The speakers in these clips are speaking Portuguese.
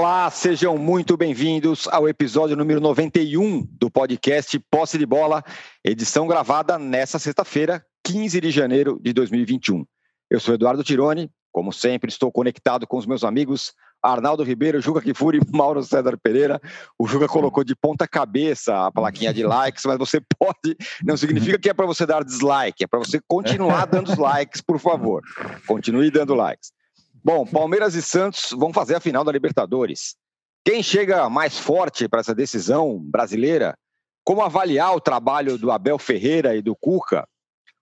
Olá, sejam muito bem-vindos ao episódio número 91 do podcast Posse de Bola, edição gravada nesta sexta-feira, 15 de janeiro de 2021. Eu sou Eduardo Tironi, como sempre, estou conectado com os meus amigos Arnaldo Ribeiro, Juca Kifuri, Mauro César Pereira. O Juca colocou de ponta cabeça a plaquinha de likes, mas você pode, não significa que é para você dar dislike, é para você continuar dando os likes, por favor. Continue dando likes. Bom, Palmeiras e Santos vão fazer a final da Libertadores. Quem chega mais forte para essa decisão brasileira? Como avaliar o trabalho do Abel Ferreira e do Cuca?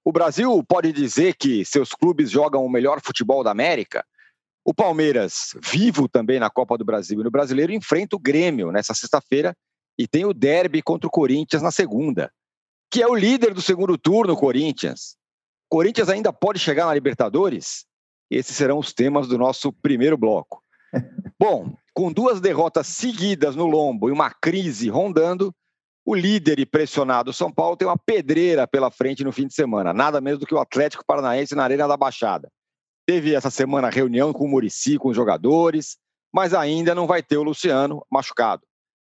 O Brasil pode dizer que seus clubes jogam o melhor futebol da América? O Palmeiras, vivo também na Copa do Brasil e no Brasileiro, enfrenta o Grêmio nessa sexta-feira e tem o derby contra o Corinthians na segunda, que é o líder do segundo turno, Corinthians. Corinthians ainda pode chegar na Libertadores? Esses serão os temas do nosso primeiro bloco. Bom, com duas derrotas seguidas no lombo e uma crise rondando, o líder e pressionado São Paulo tem uma pedreira pela frente no fim de semana, nada menos do que o Atlético Paranaense na Arena da Baixada. Teve essa semana reunião com o Murici, com os jogadores, mas ainda não vai ter o Luciano machucado.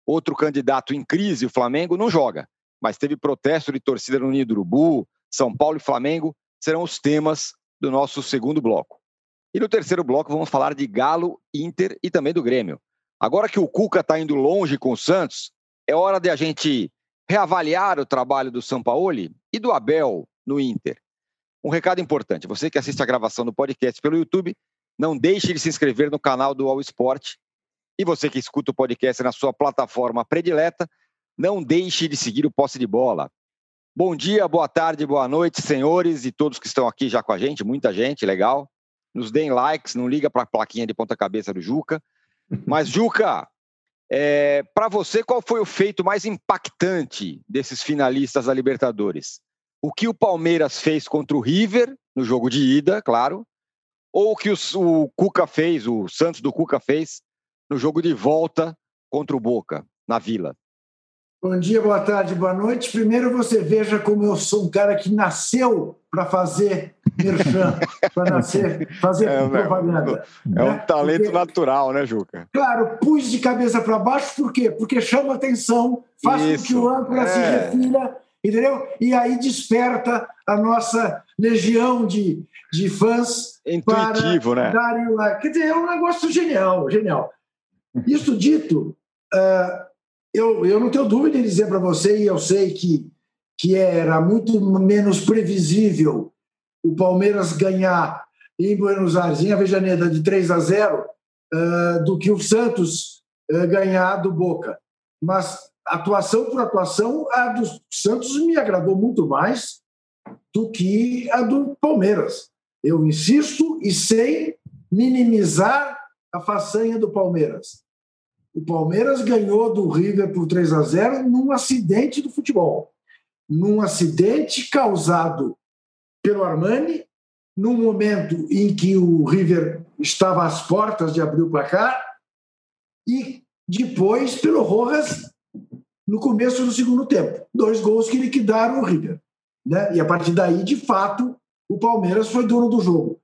Outro candidato em crise, o Flamengo, não joga, mas teve protesto de torcida no Ninho do Urubu, São Paulo e Flamengo serão os temas do nosso segundo bloco. E no terceiro bloco vamos falar de Galo, Inter e também do Grêmio. Agora que o Cuca está indo longe com o Santos, é hora de a gente reavaliar o trabalho do Sampaoli e do Abel no Inter. Um recado importante: você que assiste a gravação do podcast pelo YouTube, não deixe de se inscrever no canal do All Sport. E você que escuta o podcast na sua plataforma predileta, não deixe de seguir o Posse de Bola. Bom dia, boa tarde, boa noite, senhores e todos que estão aqui já com a gente, muita gente, legal nos deem likes, não liga para a plaquinha de ponta-cabeça do Juca. Mas, Juca, é, para você, qual foi o feito mais impactante desses finalistas da Libertadores? O que o Palmeiras fez contra o River, no jogo de ida, claro, ou o que o, o Cuca fez, o Santos do Cuca fez, no jogo de volta contra o Boca, na Vila? Bom dia, boa tarde, boa noite. Primeiro você veja como eu sou um cara que nasceu para fazer merchan, para nascer, fazer é, propaganda. É né? um talento Porque, natural, né, Juca? Claro, pus de cabeça para baixo, por quê? Porque chama atenção, faz Isso. com que o âncora é. se refira, entendeu? E aí desperta a nossa legião de, de fãs. Intuitivo, né? Darem like. Quer dizer, é um negócio genial, genial. Isso dito, uh, eu, eu não tenho dúvida em dizer para você, e eu sei que, que era muito menos previsível o Palmeiras ganhar em Buenos Aires, em Avejaneda, de 3 a 0, uh, do que o Santos uh, ganhar do Boca. Mas atuação por atuação, a do Santos me agradou muito mais do que a do Palmeiras. Eu insisto e sem minimizar a façanha do Palmeiras. O Palmeiras ganhou do River por 3 a 0 num acidente do futebol. Num acidente causado pelo Armani, num momento em que o River estava às portas de abrir o placar, e depois pelo Rojas no começo do segundo tempo. Dois gols que liquidaram o River. Né? E a partir daí, de fato, o Palmeiras foi dono do jogo.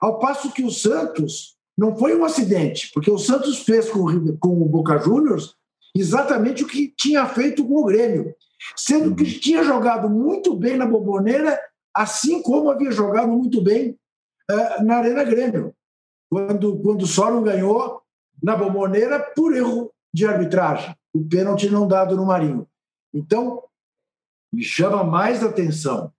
Ao passo que o Santos não foi um acidente, porque o Santos fez com o, com o Boca Juniors exatamente o que tinha feito com o Grêmio, sendo que tinha jogado muito bem na Boboneira, assim como havia jogado muito bem uh, na Arena Grêmio, quando, quando o Sorum ganhou na Boboneira por erro de arbitragem, o pênalti não dado no Marinho. Então, me chama mais atenção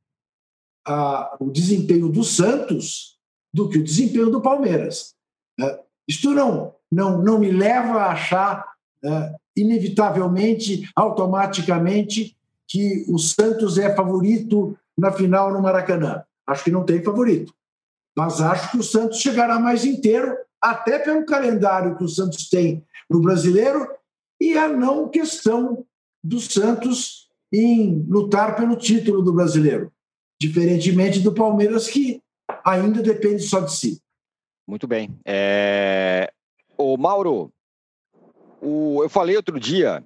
a, o desempenho do Santos do que o desempenho do Palmeiras. É, isto não, não, não me leva a achar é, inevitavelmente, automaticamente, que o Santos é favorito na final no Maracanã. Acho que não tem favorito. Mas acho que o Santos chegará mais inteiro, até pelo calendário que o Santos tem no brasileiro e a não questão do Santos em lutar pelo título do brasileiro. Diferentemente do Palmeiras, que ainda depende só de si. Muito bem. É... Ô, Mauro, o... eu falei outro dia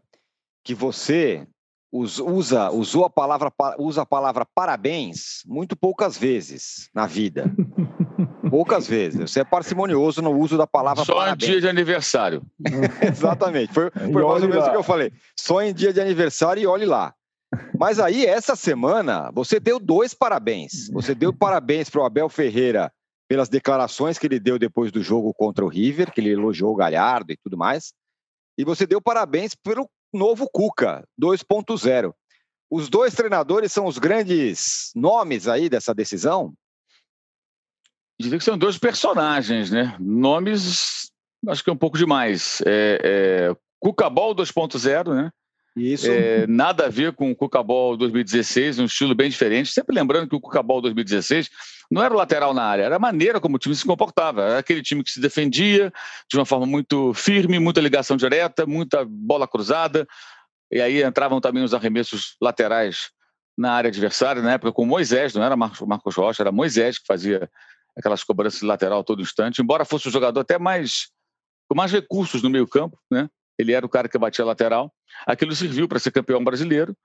que você usa, usou a palavra, usa a palavra parabéns muito poucas vezes na vida. Poucas vezes. Você é parcimonioso no uso da palavra Só parabéns. em dia de aniversário. Exatamente. Foi, foi mais ou menos o que eu falei. Só em dia de aniversário e olhe lá. Mas aí, essa semana, você deu dois parabéns. Você deu parabéns para o Abel Ferreira pelas declarações que ele deu depois do jogo contra o River, que ele elogiou o Galhardo e tudo mais. E você deu parabéns pelo novo Cuca 2.0. Os dois treinadores são os grandes nomes aí dessa decisão? Diria que são dois personagens, né? Nomes, acho que é um pouco demais. É, é, Cuca Ball 2.0, né? Isso. É, nada a ver com o Cuca Ball 2016, um estilo bem diferente. Sempre lembrando que o Cuca Ball 2016 não era o lateral na área, era a maneira como o time se comportava. Era aquele time que se defendia de uma forma muito firme, muita ligação direta, muita bola cruzada. E aí entravam também os arremessos laterais na área adversária, na época com Moisés, não era Marcos Rocha, era Moisés que fazia aquelas cobranças de lateral todo instante, embora fosse um jogador até mais com mais recursos no meio-campo, né? Ele era o cara que batia lateral. Aquilo serviu para ser campeão brasileiro,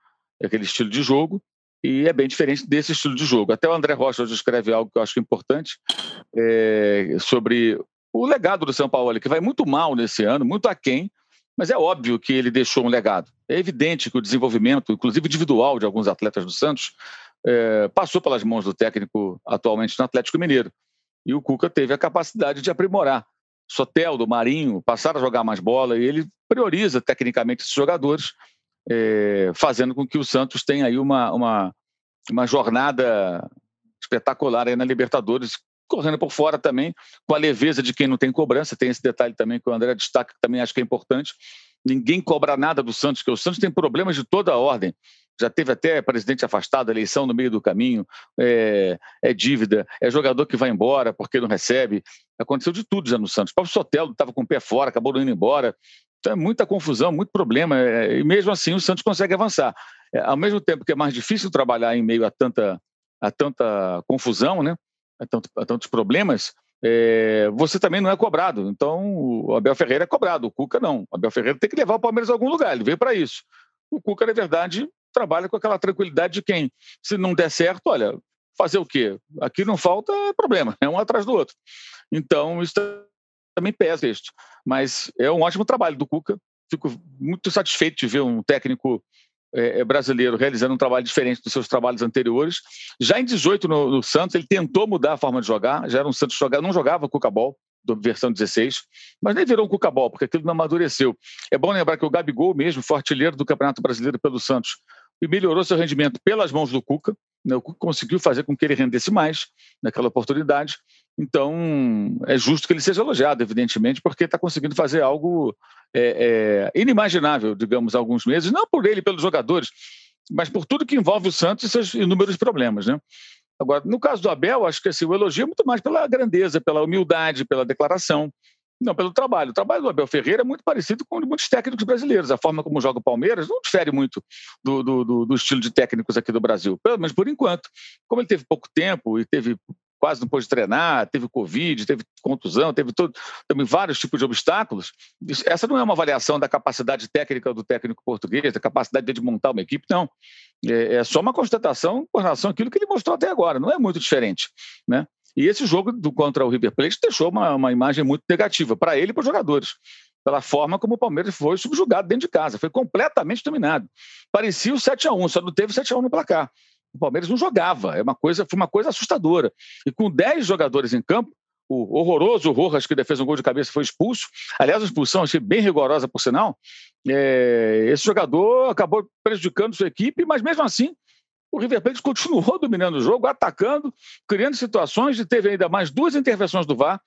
aquele estilo de jogo, e é bem diferente desse estilo de jogo. Até o André Rocha hoje escreve algo que eu acho importante é, sobre o legado do São Paulo, que vai muito mal nesse ano, muito aquém, mas é óbvio que ele deixou um legado. É evidente que o desenvolvimento, inclusive individual, de alguns atletas do Santos, é, passou pelas mãos do técnico atualmente no Atlético Mineiro. E o Cuca teve a capacidade de aprimorar. Soteldo, Marinho passaram a jogar mais bola e ele prioriza tecnicamente esses jogadores, é, fazendo com que o Santos tenha aí uma, uma, uma jornada espetacular aí na Libertadores, correndo por fora também, com a leveza de quem não tem cobrança. Tem esse detalhe também que o André destaca, que também acho que é importante. Ninguém cobra nada do Santos, porque o Santos tem problemas de toda a ordem já teve até presidente afastado, eleição no meio do caminho, é, é, dívida, é jogador que vai embora porque não recebe. Aconteceu de tudo já no Santos. O próprio Sotelo estava com o pé fora, acabou indo embora. Então é muita confusão, muito problema. É, e mesmo assim o Santos consegue avançar. É, ao mesmo tempo que é mais difícil trabalhar em meio a tanta, a tanta confusão, né? a, tanto, a tantos problemas, é, você também não é cobrado. Então, o Abel Ferreira é cobrado, o Cuca não. O Abel Ferreira tem que levar o Palmeiras a algum lugar, ele veio para isso. O Cuca, na verdade, trabalha com aquela tranquilidade de quem, se não der certo, olha, fazer o quê? Aqui não falta problema, é um atrás do outro. Então, isso também pesa isso. Mas é um ótimo trabalho do Cuca. Fico muito satisfeito de ver um técnico é, é brasileiro realizando um trabalho diferente dos seus trabalhos anteriores. Já em 18 no, no Santos, ele tentou mudar a forma de jogar, já era um Santos jogar, não jogava Cuca-Ball, da versão 16, mas nem virou um cucabol, porque aquilo não amadureceu. É bom lembrar que o Gabigol mesmo foi artilheiro do Campeonato Brasileiro pelo Santos e melhorou seu rendimento pelas mãos do Cuca. Né? Conseguiu fazer com que ele rendesse mais naquela oportunidade. Então, é justo que ele seja elogiado, evidentemente, porque está conseguindo fazer algo é, é, inimaginável, digamos, há alguns meses, não por ele, pelos jogadores, mas por tudo que envolve o Santos e seus inúmeros problemas. Né? Agora, no caso do Abel, acho que assim, o elogio é muito mais pela grandeza, pela humildade, pela declaração. Não, pelo trabalho. O trabalho do Abel Ferreira é muito parecido com muitos técnicos brasileiros. A forma como joga o Palmeiras não difere muito do, do, do, estilo de técnicos aqui do Brasil, pelo menos por enquanto. Como ele teve pouco tempo e teve quase não pôde treinar, teve Covid, teve contusão, teve todo, também vários tipos de obstáculos. Essa não é uma avaliação da capacidade técnica do técnico português, da capacidade de montar uma equipe, não. É, é só uma constatação com relação àquilo que ele mostrou até agora, não é muito diferente. Né? E esse jogo do, contra o River Plate deixou uma, uma imagem muito negativa para ele e para os jogadores, pela forma como o Palmeiras foi subjugado dentro de casa, foi completamente dominado. Parecia o 7 a 1 só não teve 7 a 1 no placar. O Palmeiras não jogava, é uma coisa, foi uma coisa assustadora. E com 10 jogadores em campo, o horroroso Rojas, que fez um gol de cabeça, foi expulso. Aliás, a expulsão achei bem rigorosa, por sinal. É, esse jogador acabou prejudicando sua equipe, mas mesmo assim o River Plate continuou dominando o jogo, atacando, criando situações e teve ainda mais duas intervenções do VAR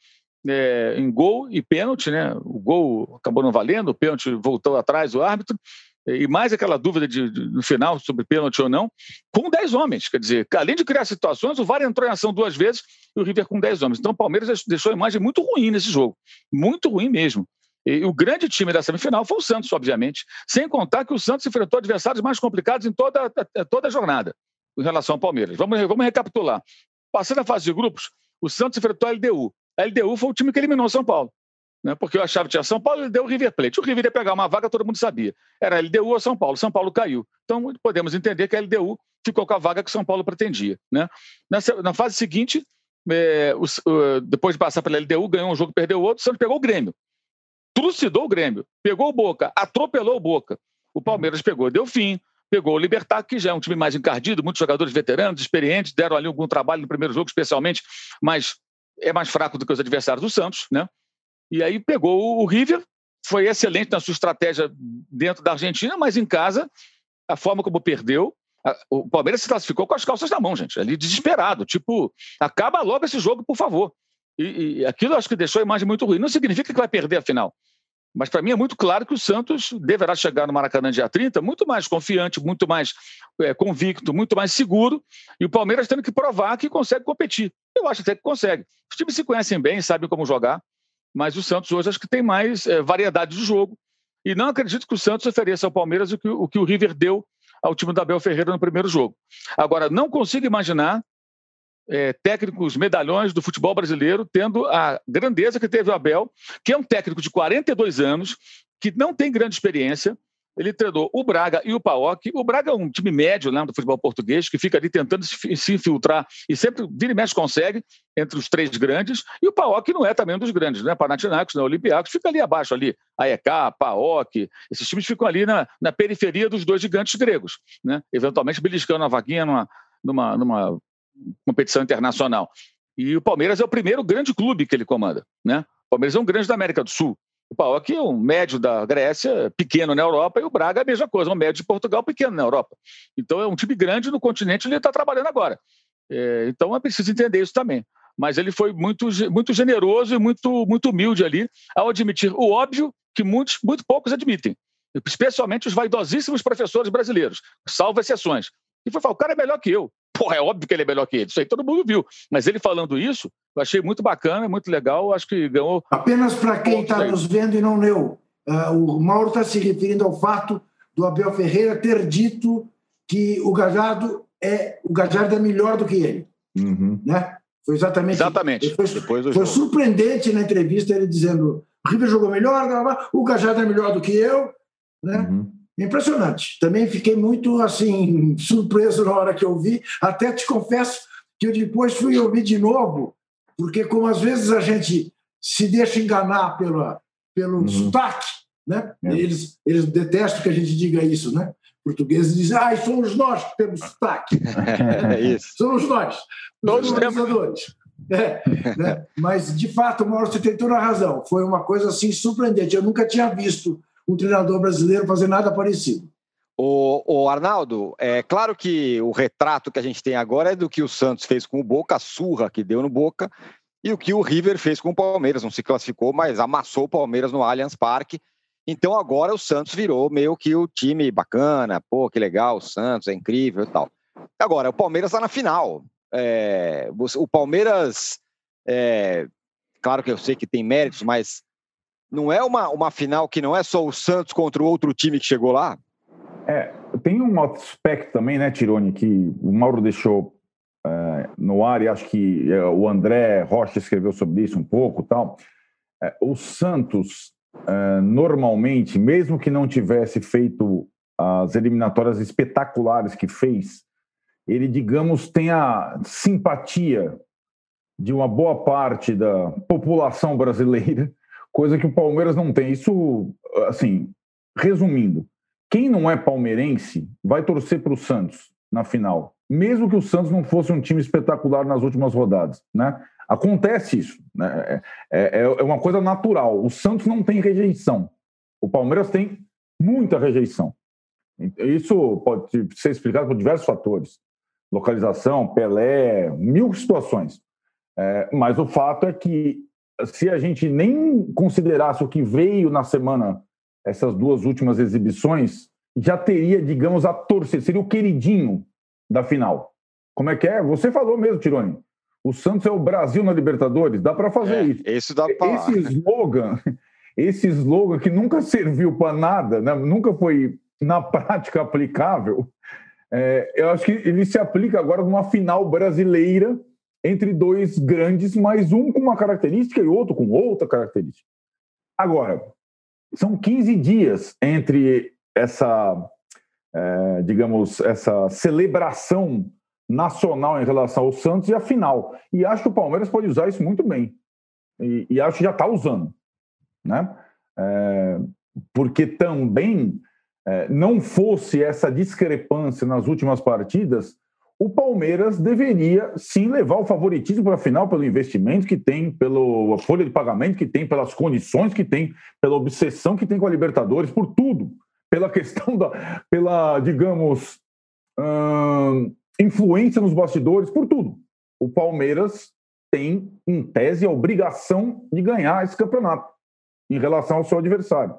é, em gol e pênalti, né? O gol acabou não valendo, o pênalti voltou atrás o árbitro e mais aquela dúvida de, de, no final sobre pênalti ou não, com 10 homens. Quer dizer, além de criar situações, o VAR entrou em ação duas vezes e o River com 10 homens. Então o Palmeiras deixou a imagem muito ruim nesse jogo, muito ruim mesmo. E o grande time da semifinal foi o Santos, obviamente, sem contar que o Santos enfrentou adversários mais complicados em toda, toda a jornada em relação ao Palmeiras. Vamos, vamos recapitular. Passando a fase de grupos, o Santos enfrentou a LDU. A LDU foi o time que eliminou São Paulo. Né? Porque eu achava que tinha São Paulo, ele deu o River Plate. O River ia pegar uma vaga, todo mundo sabia. Era LDU ou São Paulo. São Paulo caiu. Então, podemos entender que a LDU ficou com a vaga que São Paulo pretendia. Né? Nessa, na fase seguinte, é, o, o, depois de passar pela LDU, ganhou um jogo, perdeu outro, o Santos pegou o Grêmio. Trucidou o Grêmio, pegou o Boca, atropelou o Boca. O Palmeiras pegou, deu fim, pegou o Libertar, que já é um time mais encardido, muitos jogadores veteranos, experientes, deram ali algum trabalho no primeiro jogo, especialmente, mas é mais fraco do que os adversários do Santos, né? E aí pegou o River, foi excelente na sua estratégia dentro da Argentina, mas em casa, a forma como perdeu, o Palmeiras se classificou com as calças na mão, gente, ali desesperado, tipo, acaba logo esse jogo, por favor. E, e aquilo acho que deixou a imagem muito ruim. Não significa que vai perder a final. Mas para mim é muito claro que o Santos deverá chegar no Maracanã dia 30 muito mais confiante, muito mais é, convicto, muito mais seguro, e o Palmeiras tendo que provar que consegue competir. Eu acho até que consegue. Os times se conhecem bem, sabem como jogar, mas o Santos hoje acho que tem mais é, variedade de jogo. E não acredito que o Santos ofereça ao Palmeiras o que o, que o River deu ao time da Abel Ferreira no primeiro jogo. Agora, não consigo imaginar é, técnicos medalhões do futebol brasileiro tendo a grandeza que teve o Abel, que é um técnico de 42 anos, que não tem grande experiência. Ele treinou o Braga e o Paok. O Braga é um time médio né, do futebol português, que fica ali tentando se infiltrar e sempre vira e mexe consegue entre os três grandes. E o Paok não é também um dos grandes, né? Panathinaikos, né? Olympiacos, fica ali abaixo, ali. AEK, Paok. Esses times ficam ali na, na periferia dos dois gigantes gregos, né? Eventualmente beliscando a vaguinha numa, numa, numa competição internacional. E o Palmeiras é o primeiro grande clube que ele comanda. Né? O Palmeiras é um grande da América do Sul. O PAOK é um médio da Grécia, pequeno na Europa, e o Braga é a mesma coisa, um médio de Portugal, pequeno na Europa. Então é um time grande no continente onde ele está trabalhando agora. É, então é preciso entender isso também. Mas ele foi muito, muito generoso e muito, muito humilde ali ao admitir o óbvio que muitos, muito poucos admitem, especialmente os vaidosíssimos professores brasileiros, salvo exceções. E foi falar: o cara é melhor que eu. Pô, é óbvio que ele é melhor que ele. Isso aí todo mundo viu. Mas ele falando isso, eu achei muito bacana, muito legal. Acho que ganhou. Apenas para quem está nos vendo e não leu, uh, o Mauro está se referindo ao fato do Abel Ferreira ter dito que o Gajardo é o Gajardo é melhor do que ele. Uhum. Né? Foi exatamente. Exatamente. Foi, foi surpreendente na entrevista ele dizendo: o River jogou melhor, o Gajardo é melhor do que eu. Né? Uhum. Impressionante. Também fiquei muito assim surpreso na hora que eu vi. Até te confesso que eu depois fui ouvir de novo, porque como às vezes a gente se deixa enganar pela, pelo uhum. sotaque, né? É. Eles, eles detestam que a gente diga isso, né? Portugueses dizem, ah, somos nós que temos sotaque. É isso. somos nós, os organizadores. É, né? Mas, de fato, Mauro, você tem toda a razão. Foi uma coisa assim surpreendente. Eu nunca tinha visto um treinador brasileiro fazer nada parecido. O, o, Arnaldo, é claro que o retrato que a gente tem agora é do que o Santos fez com o Boca, a surra que deu no Boca, e o que o River fez com o Palmeiras. Não se classificou, mas amassou o Palmeiras no Allianz Parque. Então agora o Santos virou meio que o time bacana, pô, que legal, o Santos é incrível e tal. Agora, o Palmeiras está na final. É, o Palmeiras, é, claro que eu sei que tem méritos, mas não é uma, uma final que não é só o Santos contra o outro time que chegou lá? É, tem um aspecto também, né, Tirone, que o Mauro deixou é, no ar e acho que é, o André Rocha escreveu sobre isso um pouco tal. É, o Santos, é, normalmente, mesmo que não tivesse feito as eliminatórias espetaculares que fez, ele, digamos, tem a simpatia de uma boa parte da população brasileira coisa que o Palmeiras não tem. Isso, assim, resumindo, quem não é palmeirense vai torcer para o Santos na final, mesmo que o Santos não fosse um time espetacular nas últimas rodadas, né? Acontece isso, né? É, é, é uma coisa natural. O Santos não tem rejeição, o Palmeiras tem muita rejeição. Isso pode ser explicado por diversos fatores: localização, Pelé, mil situações. É, mas o fato é que se a gente nem considerasse o que veio na semana, essas duas últimas exibições, já teria, digamos, a torcida, seria o queridinho da final. Como é que é? Você falou mesmo, Tironi. O Santos é o Brasil na Libertadores, dá para fazer é, isso. Isso dá para Esse slogan, esse slogan que nunca serviu para nada, né? nunca foi na prática aplicável, é, eu acho que ele se aplica agora numa final brasileira entre dois grandes, mas um com uma característica e outro com outra característica. Agora, são 15 dias entre essa, é, digamos, essa celebração nacional em relação ao Santos e a final. E acho que o Palmeiras pode usar isso muito bem. E, e acho que já está usando. Né? É, porque também é, não fosse essa discrepância nas últimas partidas, o Palmeiras deveria sim levar o favoritismo para a final pelo investimento que tem, pela folha de pagamento que tem, pelas condições que tem, pela obsessão que tem com a Libertadores, por tudo, pela questão da, pela, digamos, hum, influência nos bastidores, por tudo. O Palmeiras tem, em tese, a obrigação de ganhar esse campeonato em relação ao seu adversário.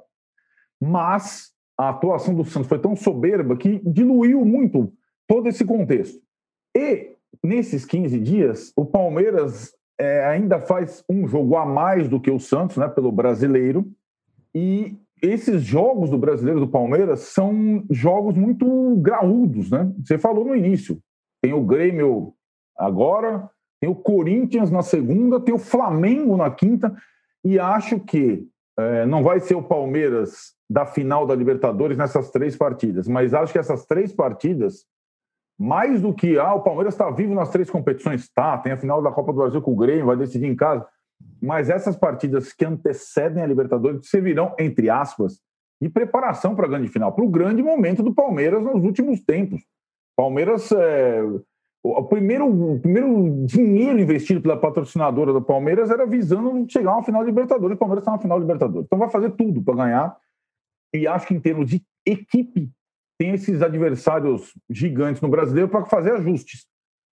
Mas a atuação do Santos foi tão soberba que diluiu muito todo esse contexto. E nesses 15 dias, o Palmeiras é, ainda faz um jogo a mais do que o Santos, né, pelo brasileiro, e esses jogos do brasileiro do Palmeiras são jogos muito graúdos, né? Você falou no início. Tem o Grêmio agora, tem o Corinthians na segunda, tem o Flamengo na quinta, e acho que é, não vai ser o Palmeiras da final da Libertadores nessas três partidas, mas acho que essas três partidas, mais do que ah, o Palmeiras está vivo nas três competições, tá, tem a final da Copa do Brasil com o Grêmio, vai decidir em casa, mas essas partidas que antecedem a Libertadores servirão, entre aspas, de preparação para a grande final, para o grande momento do Palmeiras nos últimos tempos. Palmeiras é, o primeiro, o primeiro dinheiro investido pela patrocinadora do Palmeiras era visando chegar a uma final de Libertadores. O Palmeiras está na final de Libertadores. Então vai fazer tudo para ganhar. E acho que em termos de equipe, tem esses adversários gigantes no brasileiro para fazer ajustes.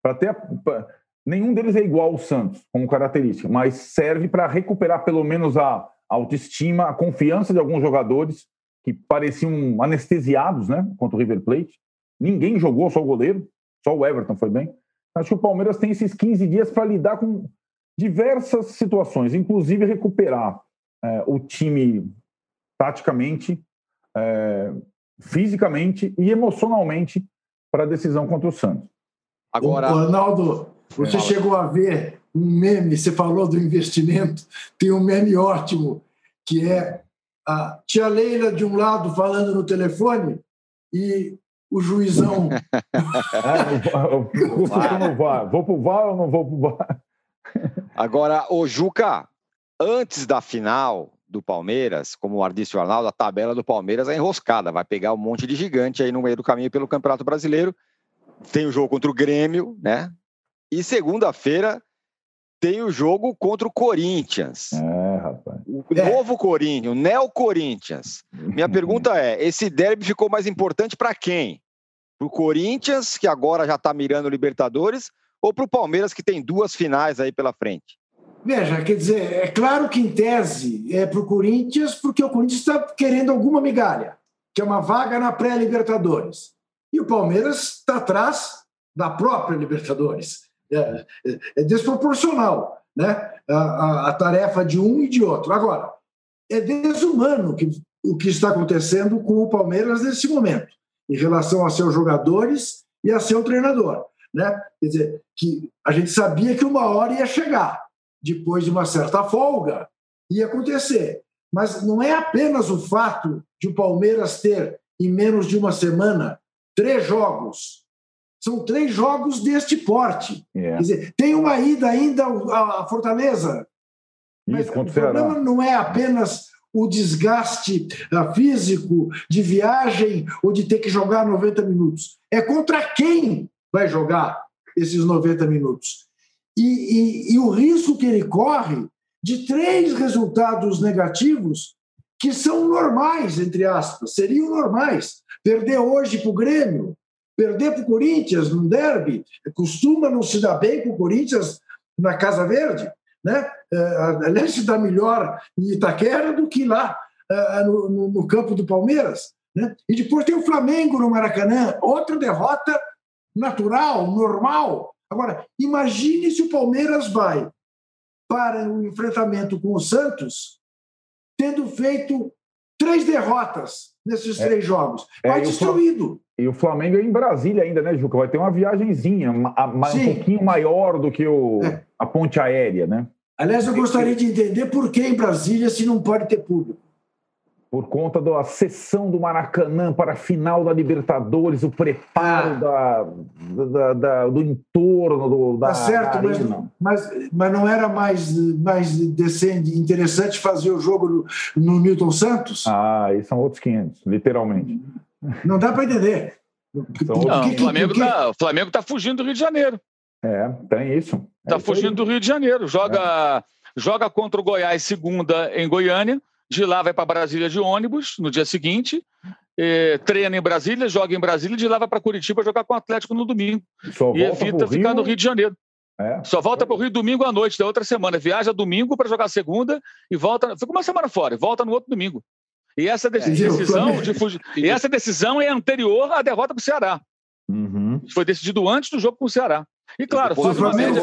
Para. Pra... Nenhum deles é igual ao Santos, como característica, mas serve para recuperar pelo menos a autoestima, a confiança de alguns jogadores que pareciam anestesiados né, contra o River Plate. Ninguém jogou, só o goleiro. Só o Everton foi bem. Acho que o Palmeiras tem esses 15 dias para lidar com diversas situações, inclusive recuperar é, o time taticamente, é, fisicamente e emocionalmente para a decisão contra o Santos. Agora, o Ronaldo, você é, chegou a ver um meme, você falou do investimento, tem um meme ótimo, que é a tia Leila de um lado falando no telefone e o juizão. vou para VAR. Vou para o VAR ou não vou para o VAR? Agora, o Juca, antes da final do Palmeiras, como o Ardício Arnaldo, a tabela do Palmeiras é enroscada, vai pegar um monte de gigante aí no meio do caminho pelo Campeonato Brasileiro. Tem o jogo contra o Grêmio, né? E segunda-feira tem o jogo contra o Corinthians. É, rapaz. O novo Corinthians, o Neo Corinthians. Minha pergunta é: esse derby ficou mais importante para quem? Para o Corinthians, que agora já está mirando Libertadores, ou para o Palmeiras, que tem duas finais aí pela frente? Veja, quer dizer, é claro que em tese é para o Corinthians, porque o Corinthians está querendo alguma migalha, que é uma vaga na pré-Libertadores. E o Palmeiras está atrás da própria Libertadores. É, é, é desproporcional né? A, a, a, tarefa de um e de outro. Agora, é desumano que, o que está acontecendo com o Palmeiras nesse momento em relação a seus jogadores e a seu treinador. Né? Quer dizer, que a gente sabia que uma hora ia chegar, depois de uma certa folga, ia acontecer. Mas não é apenas o fato de o Palmeiras ter, em menos de uma semana, três jogos. São três jogos deste porte. É. Quer dizer, tem uma ida ainda à Fortaleza. Isso, mas o problema não é apenas o desgaste uh, físico de viagem ou de ter que jogar 90 minutos. É contra quem vai jogar esses 90 minutos. E, e, e o risco que ele corre de três resultados negativos que são normais, entre aspas, seriam normais. Perder hoje para o Grêmio, perder para o Corinthians no derby, costuma não se dar bem com o Corinthians na Casa Verde, né? É, aliás, se dá melhor em Itaquera do que lá é, no, no campo do Palmeiras. Né? E depois tem o Flamengo no Maracanã, outra derrota natural, normal. Agora, imagine se o Palmeiras vai para o enfrentamento com o Santos, tendo feito três derrotas nesses é, três jogos. Vai é, destruído. E o Flamengo é em Brasília ainda, né, Juca? Vai ter uma viagenzinha um pouquinho maior do que o, é. a ponte aérea, né? Aliás, eu gostaria de entender por que em Brasília se não pode ter público. Por conta da sessão do Maracanã para a final da Libertadores, o preparo ah. da, da, da, do entorno do, da, tá certo, mas, mas, mas, não era mais, mais decente, interessante fazer o jogo no, no Newton Santos? Ah, aí são outros 500, literalmente. Não dá para entender. Não, o Flamengo está Flamengo tá fugindo do Rio de Janeiro. É, tem isso. Está é fugindo aí. do Rio de Janeiro. Joga, é. joga contra o Goiás segunda em Goiânia de lá vai para Brasília de ônibus no dia seguinte, eh, treina em Brasília, joga em Brasília, de lá vai para Curitiba jogar com o Atlético no domingo. Só e evita ficar Rio... no Rio de Janeiro. É. Só volta para o Rio domingo à noite da outra semana. Viaja domingo para jogar segunda e volta. Fica uma semana fora e volta no outro domingo. E essa é, decisão, de fugir, e essa decisão é anterior à derrota para o Ceará. Uhum. Foi decidido antes do jogo com o Ceará. E claro, faz uma, média,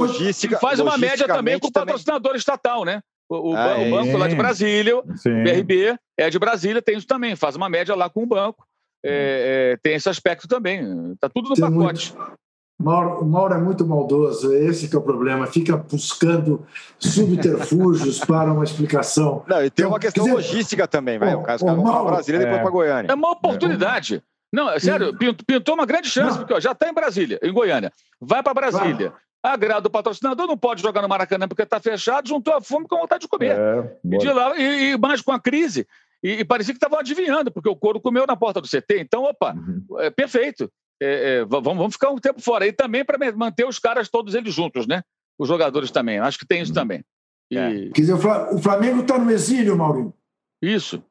faz uma média também com o patrocinador estatal, né? O, ah, o, banco lá de Brasília, o BRB é de Brasília, tem isso também, faz uma média lá com o banco. É, é, tem esse aspecto também. Está tudo no tem pacote. Muito... Mauro, Mauro é muito maldoso, esse que é o problema. Fica buscando subterfúgios para uma explicação. Não, e tem uma questão dizer... logística também, vai. O caso para Brasília e depois é. para Goiânia. É uma oportunidade. Não, é sério, pintou uma grande chance, não. porque ó, já está em Brasília, em Goiânia. Vai para Brasília. Agrada o patrocinador, não pode jogar no Maracanã porque está fechado, juntou a fome com a vontade de comer. É, e, de lá, e, e, mais com a crise. E, e parecia que estavam adivinhando, porque o couro comeu na porta do CT. Então, opa, uhum. é perfeito. É, é, vamos, vamos ficar um tempo fora. E também para manter os caras todos eles juntos, né? Os jogadores também. Acho que tem isso uhum. também. E... É. Quer dizer, o Flamengo está no exílio, Maurinho. Isso.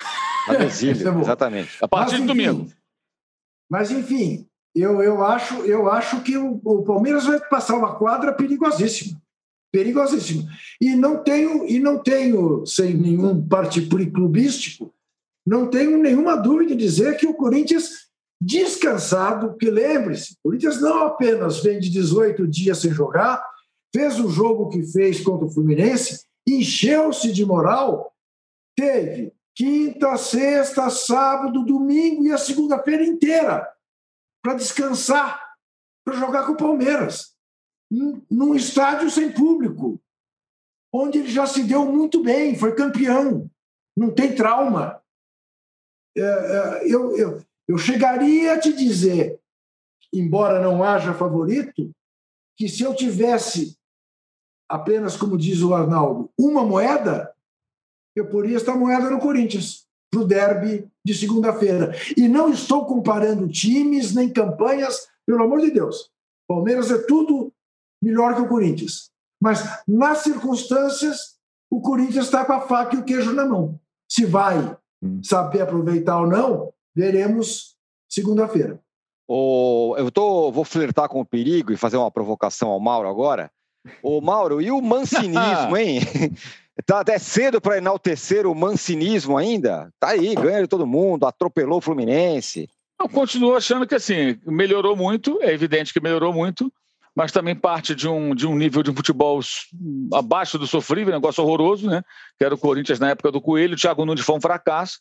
no exílio, é exatamente. A partir mas, de domingo. Mas, enfim, eu, eu, acho, eu acho que o, o Palmeiras vai passar uma quadra perigosíssima. Perigosíssima. E não tenho, e não tenho, sem nenhum partido clubístico, não tenho nenhuma dúvida de dizer que o Corinthians, descansado, que lembre-se, o Corinthians não apenas vem de 18 dias sem jogar, fez o jogo que fez contra o Fluminense, encheu-se de moral, teve quinta, sexta, sábado, domingo e a segunda-feira inteira para descansar, para jogar com o Palmeiras, num estádio sem público, onde ele já se deu muito bem, foi campeão, não tem trauma. É, é, eu, eu, eu chegaria a te dizer, embora não haja favorito, que se eu tivesse apenas, como diz o Arnaldo, uma moeda, eu poria esta moeda no Corinthians para o derby de segunda-feira. E não estou comparando times nem campanhas, pelo amor de Deus. Palmeiras é tudo melhor que o Corinthians. Mas, nas circunstâncias, o Corinthians está com a faca e o queijo na mão. Se vai hum. saber aproveitar ou não, veremos segunda-feira. Oh, eu tô, vou flertar com o perigo e fazer uma provocação ao Mauro agora. Ô, Mauro, e o mancinismo, hein? Tá até cedo para enaltecer o mancinismo ainda? Tá aí, ganha de todo mundo, atropelou o Fluminense. Eu continuo achando que assim, melhorou muito, é evidente que melhorou muito, mas também parte de um, de um nível de futebol abaixo do sofrível, negócio horroroso, né? Que era o Corinthians na época do Coelho, o Thiago Nunes foi um fracasso.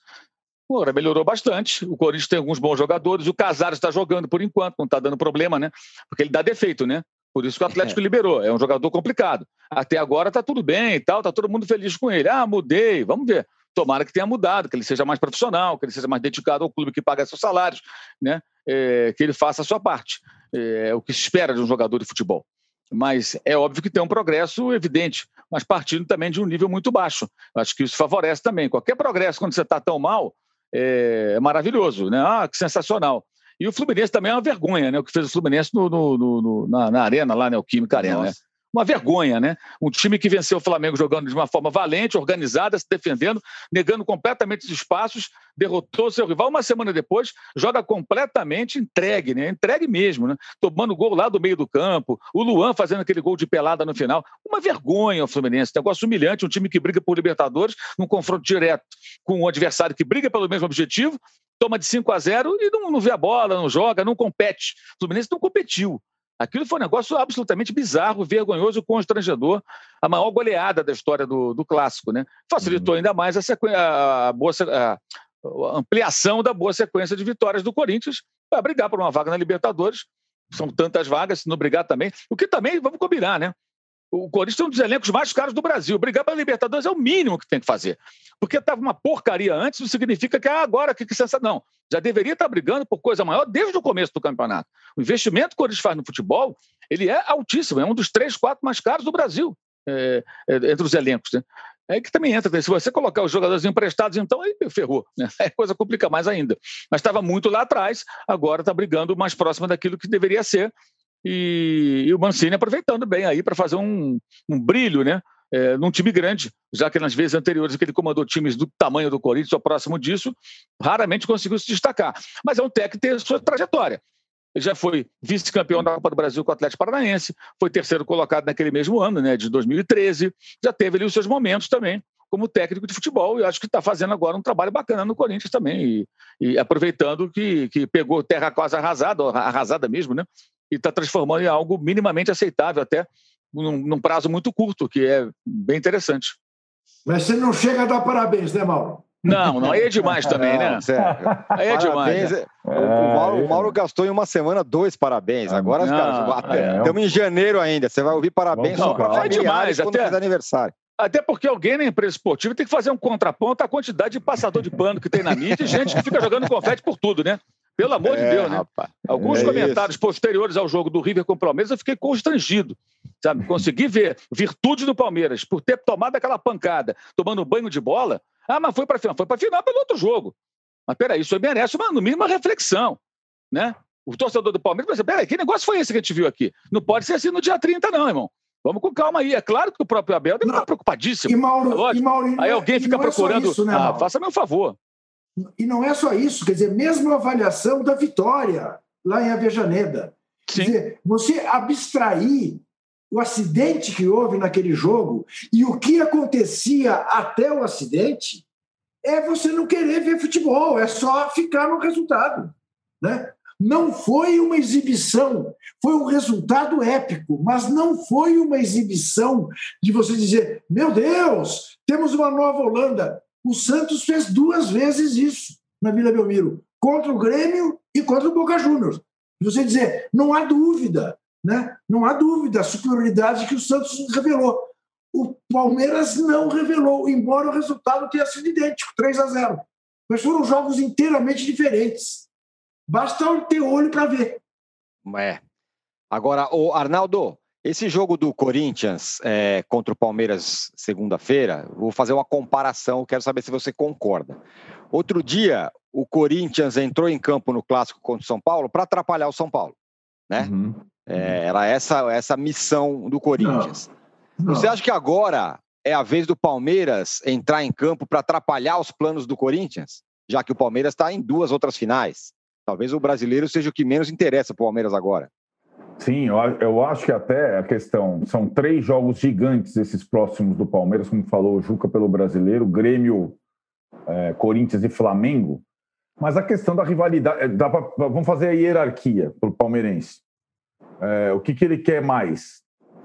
Agora melhorou bastante. O Corinthians tem alguns bons jogadores. O Casares está jogando por enquanto, não está dando problema, né? Porque ele dá defeito, né? Por isso que o Atlético é. liberou. É um jogador complicado. Até agora está tudo bem e tal, está todo mundo feliz com ele. Ah, mudei, vamos ver. Tomara que tenha mudado, que ele seja mais profissional, que ele seja mais dedicado ao clube que paga seus salários, né? É, que ele faça a sua parte. É, é o que se espera de um jogador de futebol. Mas é óbvio que tem um progresso evidente, mas partindo também de um nível muito baixo. Acho que isso favorece também. Qualquer progresso, quando você está tão mal, é, é maravilhoso, né? Ah, que sensacional. E o Fluminense também é uma vergonha, né? O que fez o Fluminense no, no, no, na, na, arena lá, né? O Química Arena, né? Uma vergonha, né? Um time que venceu o Flamengo jogando de uma forma valente, organizada, se defendendo, negando completamente os espaços, derrotou seu rival. Uma semana depois, joga completamente entregue, né? Entregue mesmo, né? Tomando gol lá do meio do campo, o Luan fazendo aquele gol de pelada no final. Uma vergonha o Fluminense, negócio humilhante, um time que briga por Libertadores num confronto direto com um adversário que briga pelo mesmo objetivo, toma de 5 a 0 e não, não vê a bola, não joga, não compete. O Fluminense não competiu. Aquilo foi um negócio absolutamente bizarro, vergonhoso, constrangedor, a maior goleada da história do, do clássico, né? Facilitou uhum. ainda mais a, sequ... a, boa, a, a ampliação da boa sequência de vitórias do Corinthians para brigar por uma vaga na Libertadores. São tantas vagas, se não brigar também. O que também, vamos combinar, né? O Corinthians é um dos elencos mais caros do Brasil. Brigar pela Libertadores é o mínimo que tem que fazer. Porque estava uma porcaria antes, não significa que ah, agora que, que sensação. Não. Já deveria estar brigando por coisa maior desde o começo do campeonato. O investimento que o Corinthians faz no futebol, ele é altíssimo, é um dos três, quatro mais caros do Brasil, é, é, entre os elencos. Né? É que também entra. Né? Se você colocar os jogadores emprestados, então aí ferrou. Né? A coisa complica mais ainda. Mas estava muito lá atrás, agora está brigando mais próximo daquilo que deveria ser. E, e o Mancini aproveitando bem aí para fazer um, um brilho, né? É, num time grande, já que nas vezes anteriores que ele comandou times do tamanho do Corinthians ou próximo disso, raramente conseguiu se destacar. Mas é um técnico que tem sua trajetória. Ele já foi vice-campeão da Copa do Brasil com o Atlético Paranaense, foi terceiro colocado naquele mesmo ano, né, de 2013, já teve ali os seus momentos também como técnico de futebol e acho que está fazendo agora um trabalho bacana no Corinthians também e, e aproveitando que, que pegou terra quase arrasada, arrasada mesmo, né, e está transformando em algo minimamente aceitável, até num, num, prazo muito curto, que é bem interessante. Mas você não chega a dar parabéns, né, Mauro? Não, não, aí é demais também, né? Sério. Aí é demais. Né? O, o, Mauro, o, Mauro, gastou em uma semana dois parabéns. Agora, não, cara, é, estamos em janeiro ainda. Você vai ouvir parabéns não, só para é demais, até, aniversário. Até porque alguém na empresa esportiva tem que fazer um contraponto à quantidade de passador de pano que tem na mídia e gente que fica jogando confete por tudo, né? Pelo amor é, de Deus, né? Rapaz, Alguns é comentários isso. posteriores ao jogo do River com o Palmeiras, eu fiquei constrangido. Sabe? Consegui ver virtude do Palmeiras por ter tomado aquela pancada, tomando banho de bola. Ah, mas foi para final. Foi para final pelo outro jogo. Mas peraí, isso merece, uma, no mínimo, uma reflexão. Né? O torcedor do Palmeiras vai dizer: peraí, que negócio foi esse que a gente viu aqui? Não pode ser assim no dia 30, não, irmão. Vamos com calma aí. É claro que o próprio Abel deve estar preocupadíssimo. E Mauro, é e Mauro, aí alguém fica é procurando. É isso, né, ah, faça meu favor. E não é só isso, quer dizer, mesmo a avaliação da vitória lá em Avejaneda. Quer dizer, você abstrair o acidente que houve naquele jogo e o que acontecia até o acidente é você não querer ver futebol, é só ficar no resultado. Né? Não foi uma exibição, foi um resultado épico, mas não foi uma exibição de você dizer: meu Deus, temos uma nova Holanda. O Santos fez duas vezes isso na Vila Belmiro, contra o Grêmio e contra o Boca Juniors. Você dizer, não há dúvida, né? não há dúvida a superioridade que o Santos revelou. O Palmeiras não revelou, embora o resultado tenha sido idêntico, 3 a 0. Mas foram jogos inteiramente diferentes. Basta ter olho para ver. É. Agora, o Arnaldo, esse jogo do Corinthians é, contra o Palmeiras segunda-feira, vou fazer uma comparação, quero saber se você concorda. Outro dia, o Corinthians entrou em campo no clássico contra o São Paulo para atrapalhar o São Paulo, né? Uhum. É, era essa essa missão do Corinthians. Não. Não. Você acha que agora é a vez do Palmeiras entrar em campo para atrapalhar os planos do Corinthians, já que o Palmeiras está em duas outras finais? Talvez o brasileiro seja o que menos interessa para o Palmeiras agora. Sim, eu, acho que até a questão. São três jogos gigantes esses próximos do Palmeiras, como falou o Juca pelo brasileiro, Grêmio, é, Corinthians e Flamengo. Mas a questão da rivalidade. É, dá pra, vamos fazer a hierarquia para o palmeirense. É, o que, que ele quer mais?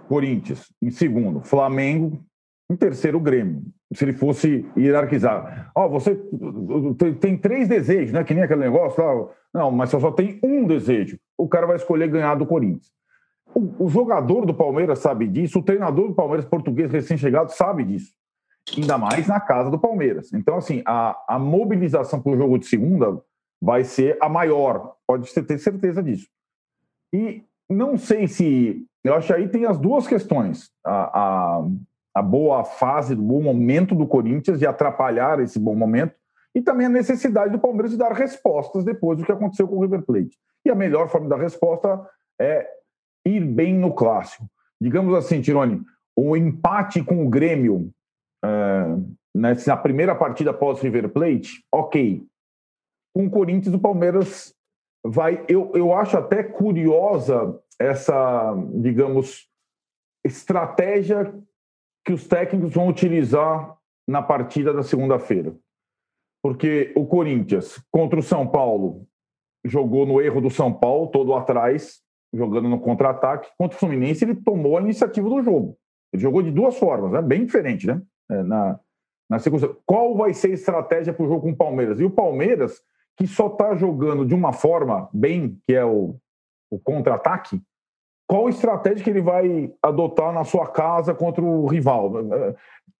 Corinthians, em segundo, Flamengo, em terceiro, Grêmio. Se ele fosse hierarquizar. Ó, oh, você tem, três desejos, né? Que nem aquele negócio lá. Não, mas você só tem um desejo. O cara vai escolher ganhar do Corinthians. O, o jogador do Palmeiras sabe disso, o treinador do Palmeiras português recém-chegado sabe disso. Ainda mais na casa do Palmeiras. Então, assim, a, a mobilização para o jogo de segunda vai ser a maior. Pode ter certeza disso. E não sei se. Eu acho que aí tem as duas questões. A, a, a boa fase, o bom momento do Corinthians de atrapalhar esse bom momento e também a necessidade do Palmeiras de dar respostas depois do que aconteceu com o River Plate. E a melhor forma da resposta é ir bem no clássico. Digamos assim, Tironi, o empate com o Grêmio uh, na primeira partida após o River Plate, ok. Com o Corinthians, o Palmeiras vai. Eu, eu acho até curiosa essa, digamos, estratégia que os técnicos vão utilizar na partida da segunda-feira. Porque o Corinthians contra o São Paulo jogou no erro do São Paulo, todo atrás, jogando no contra-ataque. Contra o Fluminense, ele tomou a iniciativa do jogo. Ele jogou de duas formas, né? bem diferente, né? É, na, na sequência. Qual vai ser a estratégia para o jogo com o Palmeiras? E o Palmeiras, que só está jogando de uma forma bem, que é o, o contra-ataque, qual estratégia que ele vai adotar na sua casa contra o rival.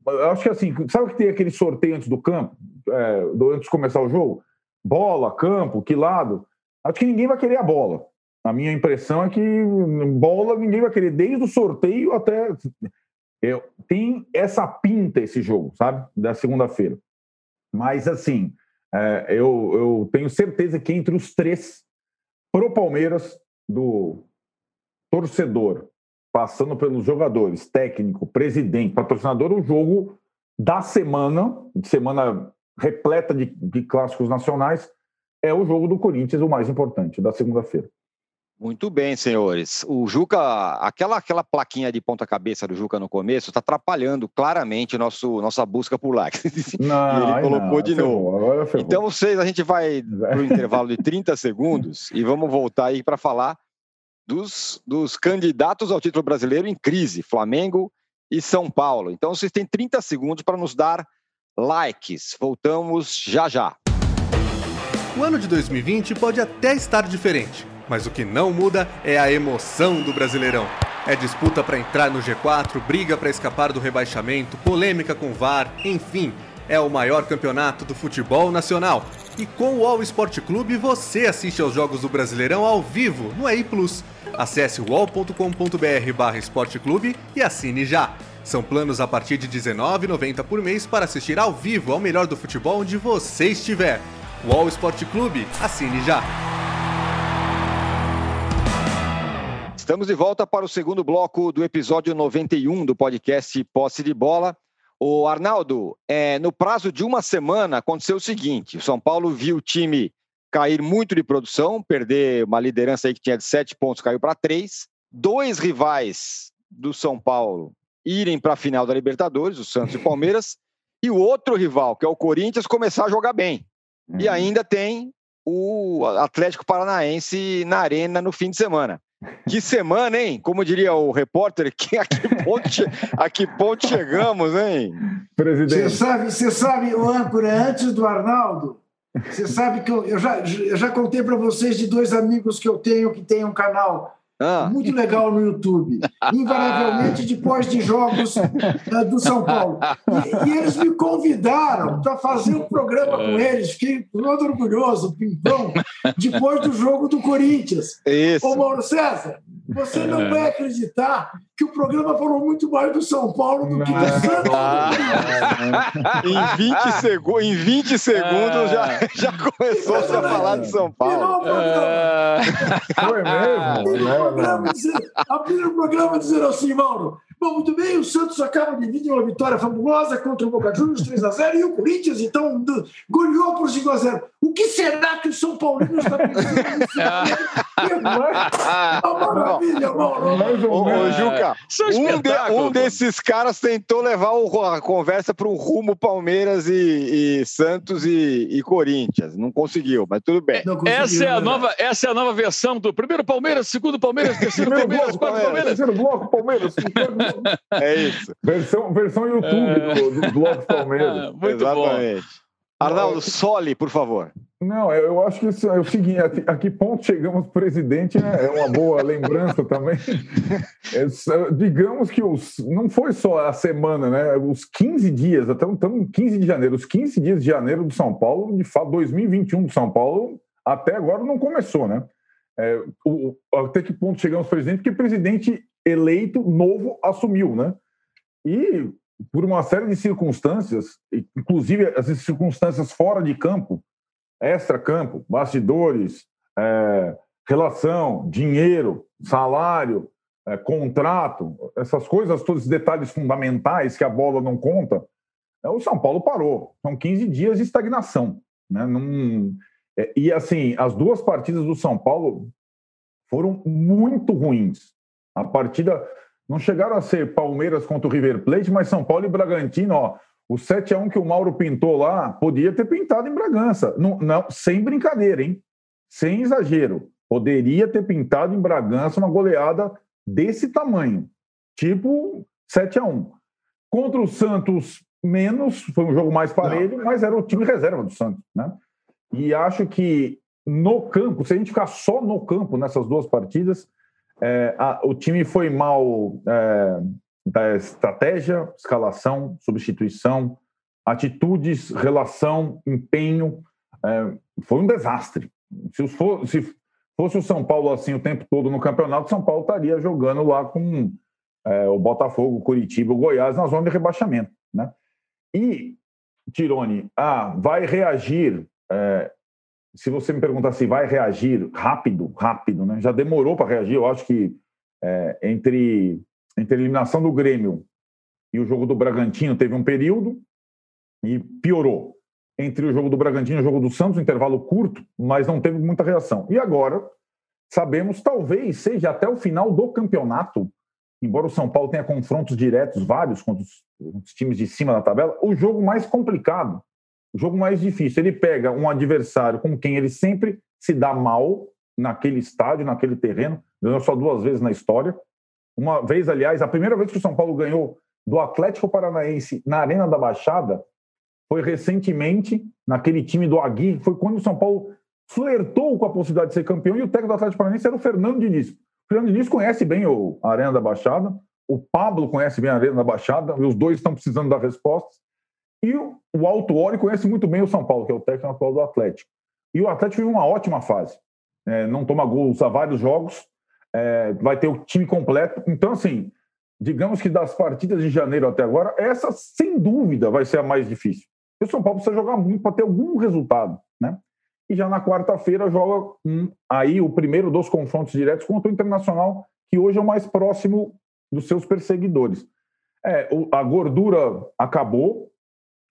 Eu acho que assim, sabe que tem aquele sorteio antes do campo, é, antes de começar o jogo? Bola, campo, que lado? Acho que ninguém vai querer a bola. A minha impressão é que bola ninguém vai querer, desde o sorteio até. Eu, tem essa pinta esse jogo, sabe? Da segunda-feira. Mas, assim, é, eu, eu tenho certeza que entre os três, pro Palmeiras, do torcedor, passando pelos jogadores, técnico, presidente, patrocinador, o jogo da semana, semana repleta de, de clássicos nacionais, é o jogo do Corinthians, o mais importante, da segunda-feira. Muito bem, senhores. O Juca, aquela, aquela plaquinha de ponta-cabeça do Juca no começo está atrapalhando claramente nosso, nossa busca por likes. Não, ele colocou não, de ferrou, novo. Então, vocês, a gente vai para o intervalo de 30 segundos e vamos voltar aí para falar dos, dos candidatos ao título brasileiro em crise, Flamengo e São Paulo. Então, vocês têm 30 segundos para nos dar likes. Voltamos já já. O ano de 2020 pode até estar diferente mas o que não muda é a emoção do Brasileirão. É disputa para entrar no G4, briga para escapar do rebaixamento, polêmica com VAR, enfim, é o maior campeonato do futebol nacional. E com o All Sport Clube você assiste aos jogos do Brasileirão ao vivo no EI Plus. Acesse wall.com.br esporteclube e assine já. São planos a partir de R$19,90 por mês para assistir ao vivo ao melhor do futebol onde você estiver. Wall Sport Clube, assine já! Estamos de volta para o segundo bloco do episódio 91 do podcast Posse de Bola. O Arnaldo, é, no prazo de uma semana aconteceu o seguinte: o São Paulo viu o time cair muito de produção, perder uma liderança aí que tinha de sete pontos, caiu para três. Dois rivais do São Paulo irem para a final da Libertadores, o Santos e o Palmeiras, e o outro rival, que é o Corinthians, começar a jogar bem. E uhum. ainda tem o Atlético Paranaense na arena no fim de semana. Que semana, hein? Como diria o repórter, que a que ponto, a que ponto chegamos, hein? Presidente. Você sabe, você sabe, o âncora, antes do Arnaldo, você sabe que eu, eu já, eu já contei para vocês de dois amigos que eu tenho que tem um canal ah. Muito legal no YouTube. Invariavelmente depois de jogos uh, do São Paulo. E, e eles me convidaram para fazer um programa com é. eles. Fiquei todo orgulhoso, pimpão, depois do jogo do Corinthians. Isso. Ô, Mauro César, você não é. vai acreditar que o programa falou muito mais do São Paulo do que do Santos. em 20, segu em 20 segundos já, já começou a falar de São Paulo. Foi mesmo? Abriram o programa dizendo assim, Mauro, Bom, muito bem, o Santos acaba de vir de uma vitória fabulosa contra o Boca Juniors 3 a 0 e o Corinthians, então, goleou por 5 a 0 O que será que o São Paulino está pensando nisso? Uma maravilha, Mauro. Ô, ô, Juca, um, de, um desses caras tentou levar a conversa para um rumo Palmeiras e, e Santos e, e, Corinthians. Não conseguiu, mas tudo bem. Conseguiu, essa, é a né? nova, essa é a nova versão do primeiro Palmeiras, segundo Palmeiras, terceiro Palmeiras, quarto Palmeiras. Terceiro bloco, Palmeiras. É isso. Versão, versão YouTube é... do, do Bloco Palmeiras. Muito Exatamente. Bom. Arnaldo, sole, por favor. Não, eu acho que isso é o seguinte: a que ponto chegamos, presidente, né? é uma boa lembrança também. É, digamos que os, não foi só a semana, né? Os 15 dias, até estamos em 15 de janeiro, os 15 dias de janeiro do São Paulo, de fato, 2021 do São Paulo, até agora não começou, né? É, o, até que ponto chegamos, presidente? Porque presidente eleito novo assumiu, né? E por uma série de circunstâncias, inclusive as circunstâncias fora de campo, extra-campo, bastidores, é, relação, dinheiro, salário, é, contrato, essas coisas, todos os detalhes fundamentais que a bola não conta, é, o São Paulo parou. São 15 dias de estagnação. Né? Num, é, e assim, as duas partidas do São Paulo foram muito ruins. A partida não chegaram a ser Palmeiras contra o River Plate, mas São Paulo e Bragantino, ó, o 7 a 1 que o Mauro pintou lá, podia ter pintado em Bragança. Não, não, sem brincadeira, hein? Sem exagero. Poderia ter pintado em Bragança uma goleada desse tamanho, tipo 7 a 1 Contra o Santos, menos, foi um jogo mais parelho, não. mas era o time reserva do Santos, né? E acho que no campo, se a gente ficar só no campo nessas duas partidas, É, a, o time foi mal é, da estratégia, escalação, substituição, atitudes, relação, empenho. É, foi um desastre. Se, for, se, fosse o São Paulo assim o tempo todo no campeonato, São Paulo estaria jogando lá com é, o Botafogo, Curitiba, o Goiás na zona de rebaixamento. Né? E, Tirone, ah, vai reagir. Se você me perguntar se vai reagir rápido, rápido, né? já demorou para reagir. Eu acho que é, entre, entre a eliminação do Grêmio e o jogo do Bragantino teve um período e piorou. Entre o jogo do Bragantino e o jogo do Santos, um intervalo curto, mas não teve muita reação. E agora, sabemos, talvez seja até o final do campeonato, embora o São Paulo tenha confrontos diretos, vários, contra os, os times de cima da tabela, o jogo mais complicado, jogo mais difícil. Ele pega um adversário com quem ele sempre se dá mal naquele estádio, naquele terreno, ganhou só duas vezes na história. Uma vez, aliás, a primeira vez que o São Paulo ganhou do Atlético Paranaense na Arena da Baixada foi recentemente, naquele time do Agui, foi quando o São Paulo flertou com a possibilidade de ser campeão e o técnico do Atlético Paranaense era o Fernando Diniz. O Fernando Diniz conhece bem a Arena da Baixada, o Pablo conhece bem a Arena da Baixada, e os dois estão precisando dar respostas. E o, Alto Ori conhece muito bem o São Paulo, que é o técnico atual do Atlético. E o Atlético vive uma ótima fase. É, não toma gols há vários jogos, é, vai ter o time completo. Então, assim, digamos que das partidas de janeiro até agora, essa, sem dúvida, vai ser a mais difícil. E o São Paulo precisa jogar muito para ter algum resultado, né? E já na quarta-feira joga um, aí o primeiro dos confrontos diretos contra o Internacional, que hoje é o mais próximo dos seus perseguidores. É, a gordura acabou,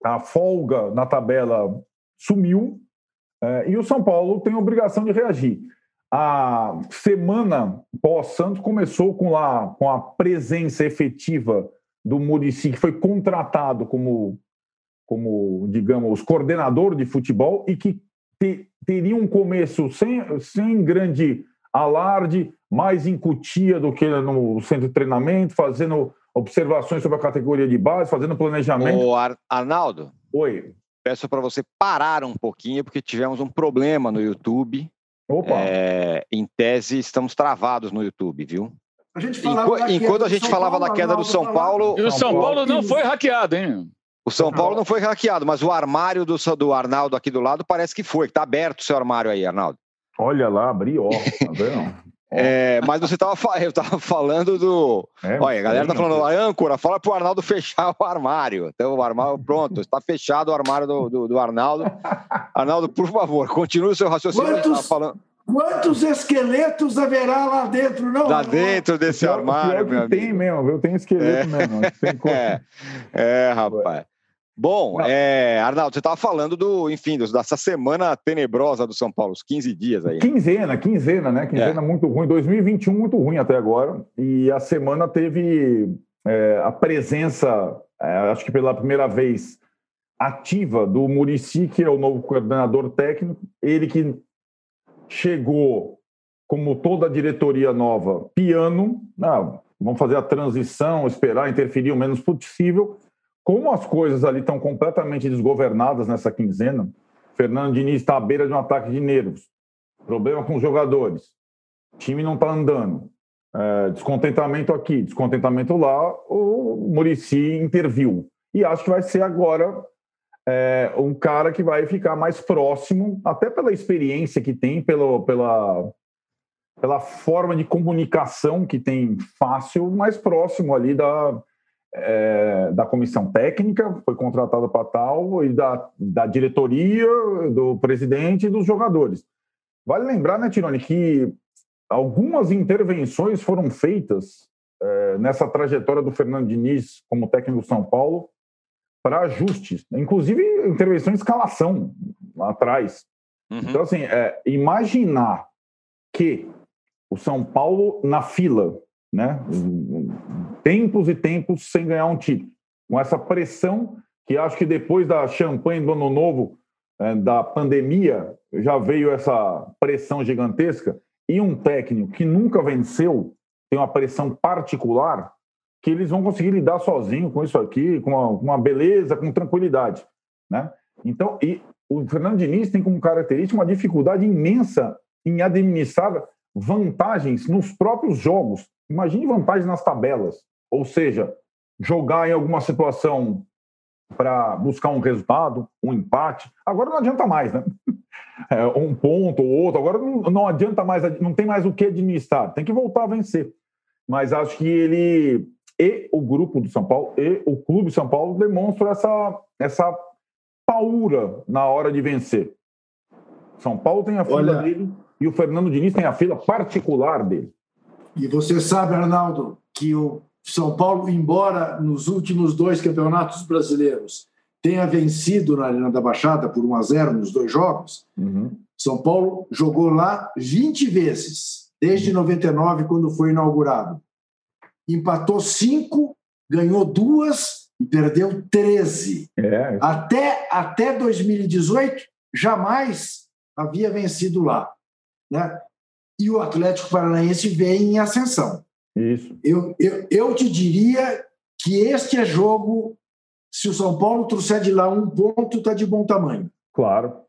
a folga na tabela sumiu, é, e o São Paulo tem a obrigação de reagir. A semana pós-Santos começou com, lá, com a presença efetiva do Murici, que foi contratado como como, digamos, coordenador de futebol e que te, teria um começo sem, sem grande alarde, mais em Cutia do que no centro de treinamento, fazendo observações sobre a categoria de base, fazendo planejamento. O Ar Arnaldo. Oi. Peço para você parar um pouquinho, porque tivemos um problema no YouTube. Opa. É, em tese, estamos travados no YouTube, viu? A gente enquanto, enquanto a gente falava da queda do São Paulo. E o São Paulo não foi hackeado, hein? O São Paulo não foi hackeado, mas o armário do, do Arnaldo aqui do lado parece que foi. Está aberto o seu armário aí, Arnaldo. Olha lá, abri, ó. Tá vendo? É, mas você estava eu tava falando do. É, Olha, a galera tá falando, a âncora, fala pro Arnaldo fechar o armário. Então, o armário, pronto, está fechado o armário do, do, do, Arnaldo. Arnaldo, por favor, continue o seu raciocínio. Quantos, falando... quantos esqueletos haverá lá dentro, não? Lá dentro desse pior, armário, meu Tem mesmo, eu tenho esqueleto é. mesmo. Tem é, é, rapaz. Bom, é, Arnaldo, você estava falando do, enfim, dessa semana tenebrosa do São Paulo, os 15 dias aí. Quinzena, quinzena, né? Quinzena é. muito ruim. 2021 muito ruim até agora. E a semana teve é, a presença, é, acho que pela primeira vez, ativa do Murici, que é o novo coordenador técnico. Ele que chegou, como toda a diretoria nova, piano. Ah, vamos fazer a transição, esperar, interferir o menos possível como as coisas ali estão completamente desgovernadas nessa quinzena, Fernando Diniz está à beira de um ataque de nervos, problema com os jogadores, time não está andando, é, descontentamento aqui, descontentamento lá, o Murici interviu. E acho que vai ser agora é, um cara que vai ficar mais próximo, até pela experiência que tem, pelo, pela, pela forma de comunicação que tem fácil, mais próximo ali da, é, da comissão técnica, foi contratado para tal, e da, da diretoria, do presidente e dos jogadores. Vale lembrar, né, Tironi, que algumas intervenções foram feitas é, nessa trajetória do Fernando Diniz como técnico do São Paulo para ajustes, inclusive intervenção em escalação lá atrás. Uhum. Então, assim, é, imaginar que o São Paulo na fila né? Tempos e tempos sem ganhar um título. Com essa pressão que acho que depois da champanhe do Ano Novo, é, da pandemia, já veio essa pressão gigantesca. E um técnico que nunca venceu tem uma pressão particular que eles vão conseguir lidar sozinho com isso aqui, com uma, uma beleza, com tranquilidade, né? Então, e o Fernando Diniz tem como característica uma dificuldade imensa em administrar vantagens nos próprios jogos. Imagine vantagens nas tabelas. Ou seja, jogar em alguma situação para buscar um resultado, um empate. Agora não adianta mais, né? É, um ponto ou outro. Agora não, não adianta mais, não tem mais o que administrar. Tem que voltar a vencer. Mas acho que ele e o grupo do São Paulo e o clube São Paulo demonstram essa, essa paura na hora de vencer. São Paulo tem a fila Olha, dele e o Fernando Diniz tem a fila particular dele. E você sabe, Arnaldo, que o são Paulo, embora nos últimos dois campeonatos brasileiros tenha vencido na Arena da Baixada por 1 a 0 nos dois jogos, uhum. São Paulo jogou lá 20 vezes, desde 99, quando foi inaugurado. Empatou cinco, ganhou duas e perdeu 13. É. Até, até 2018, jamais havia vencido lá. Né? E o Atlético Paranaense vem em ascensão. Isso. Eu, eu, eu te diria que este é jogo, se o São Paulo trouxer de lá um ponto, está de bom tamanho. Claro.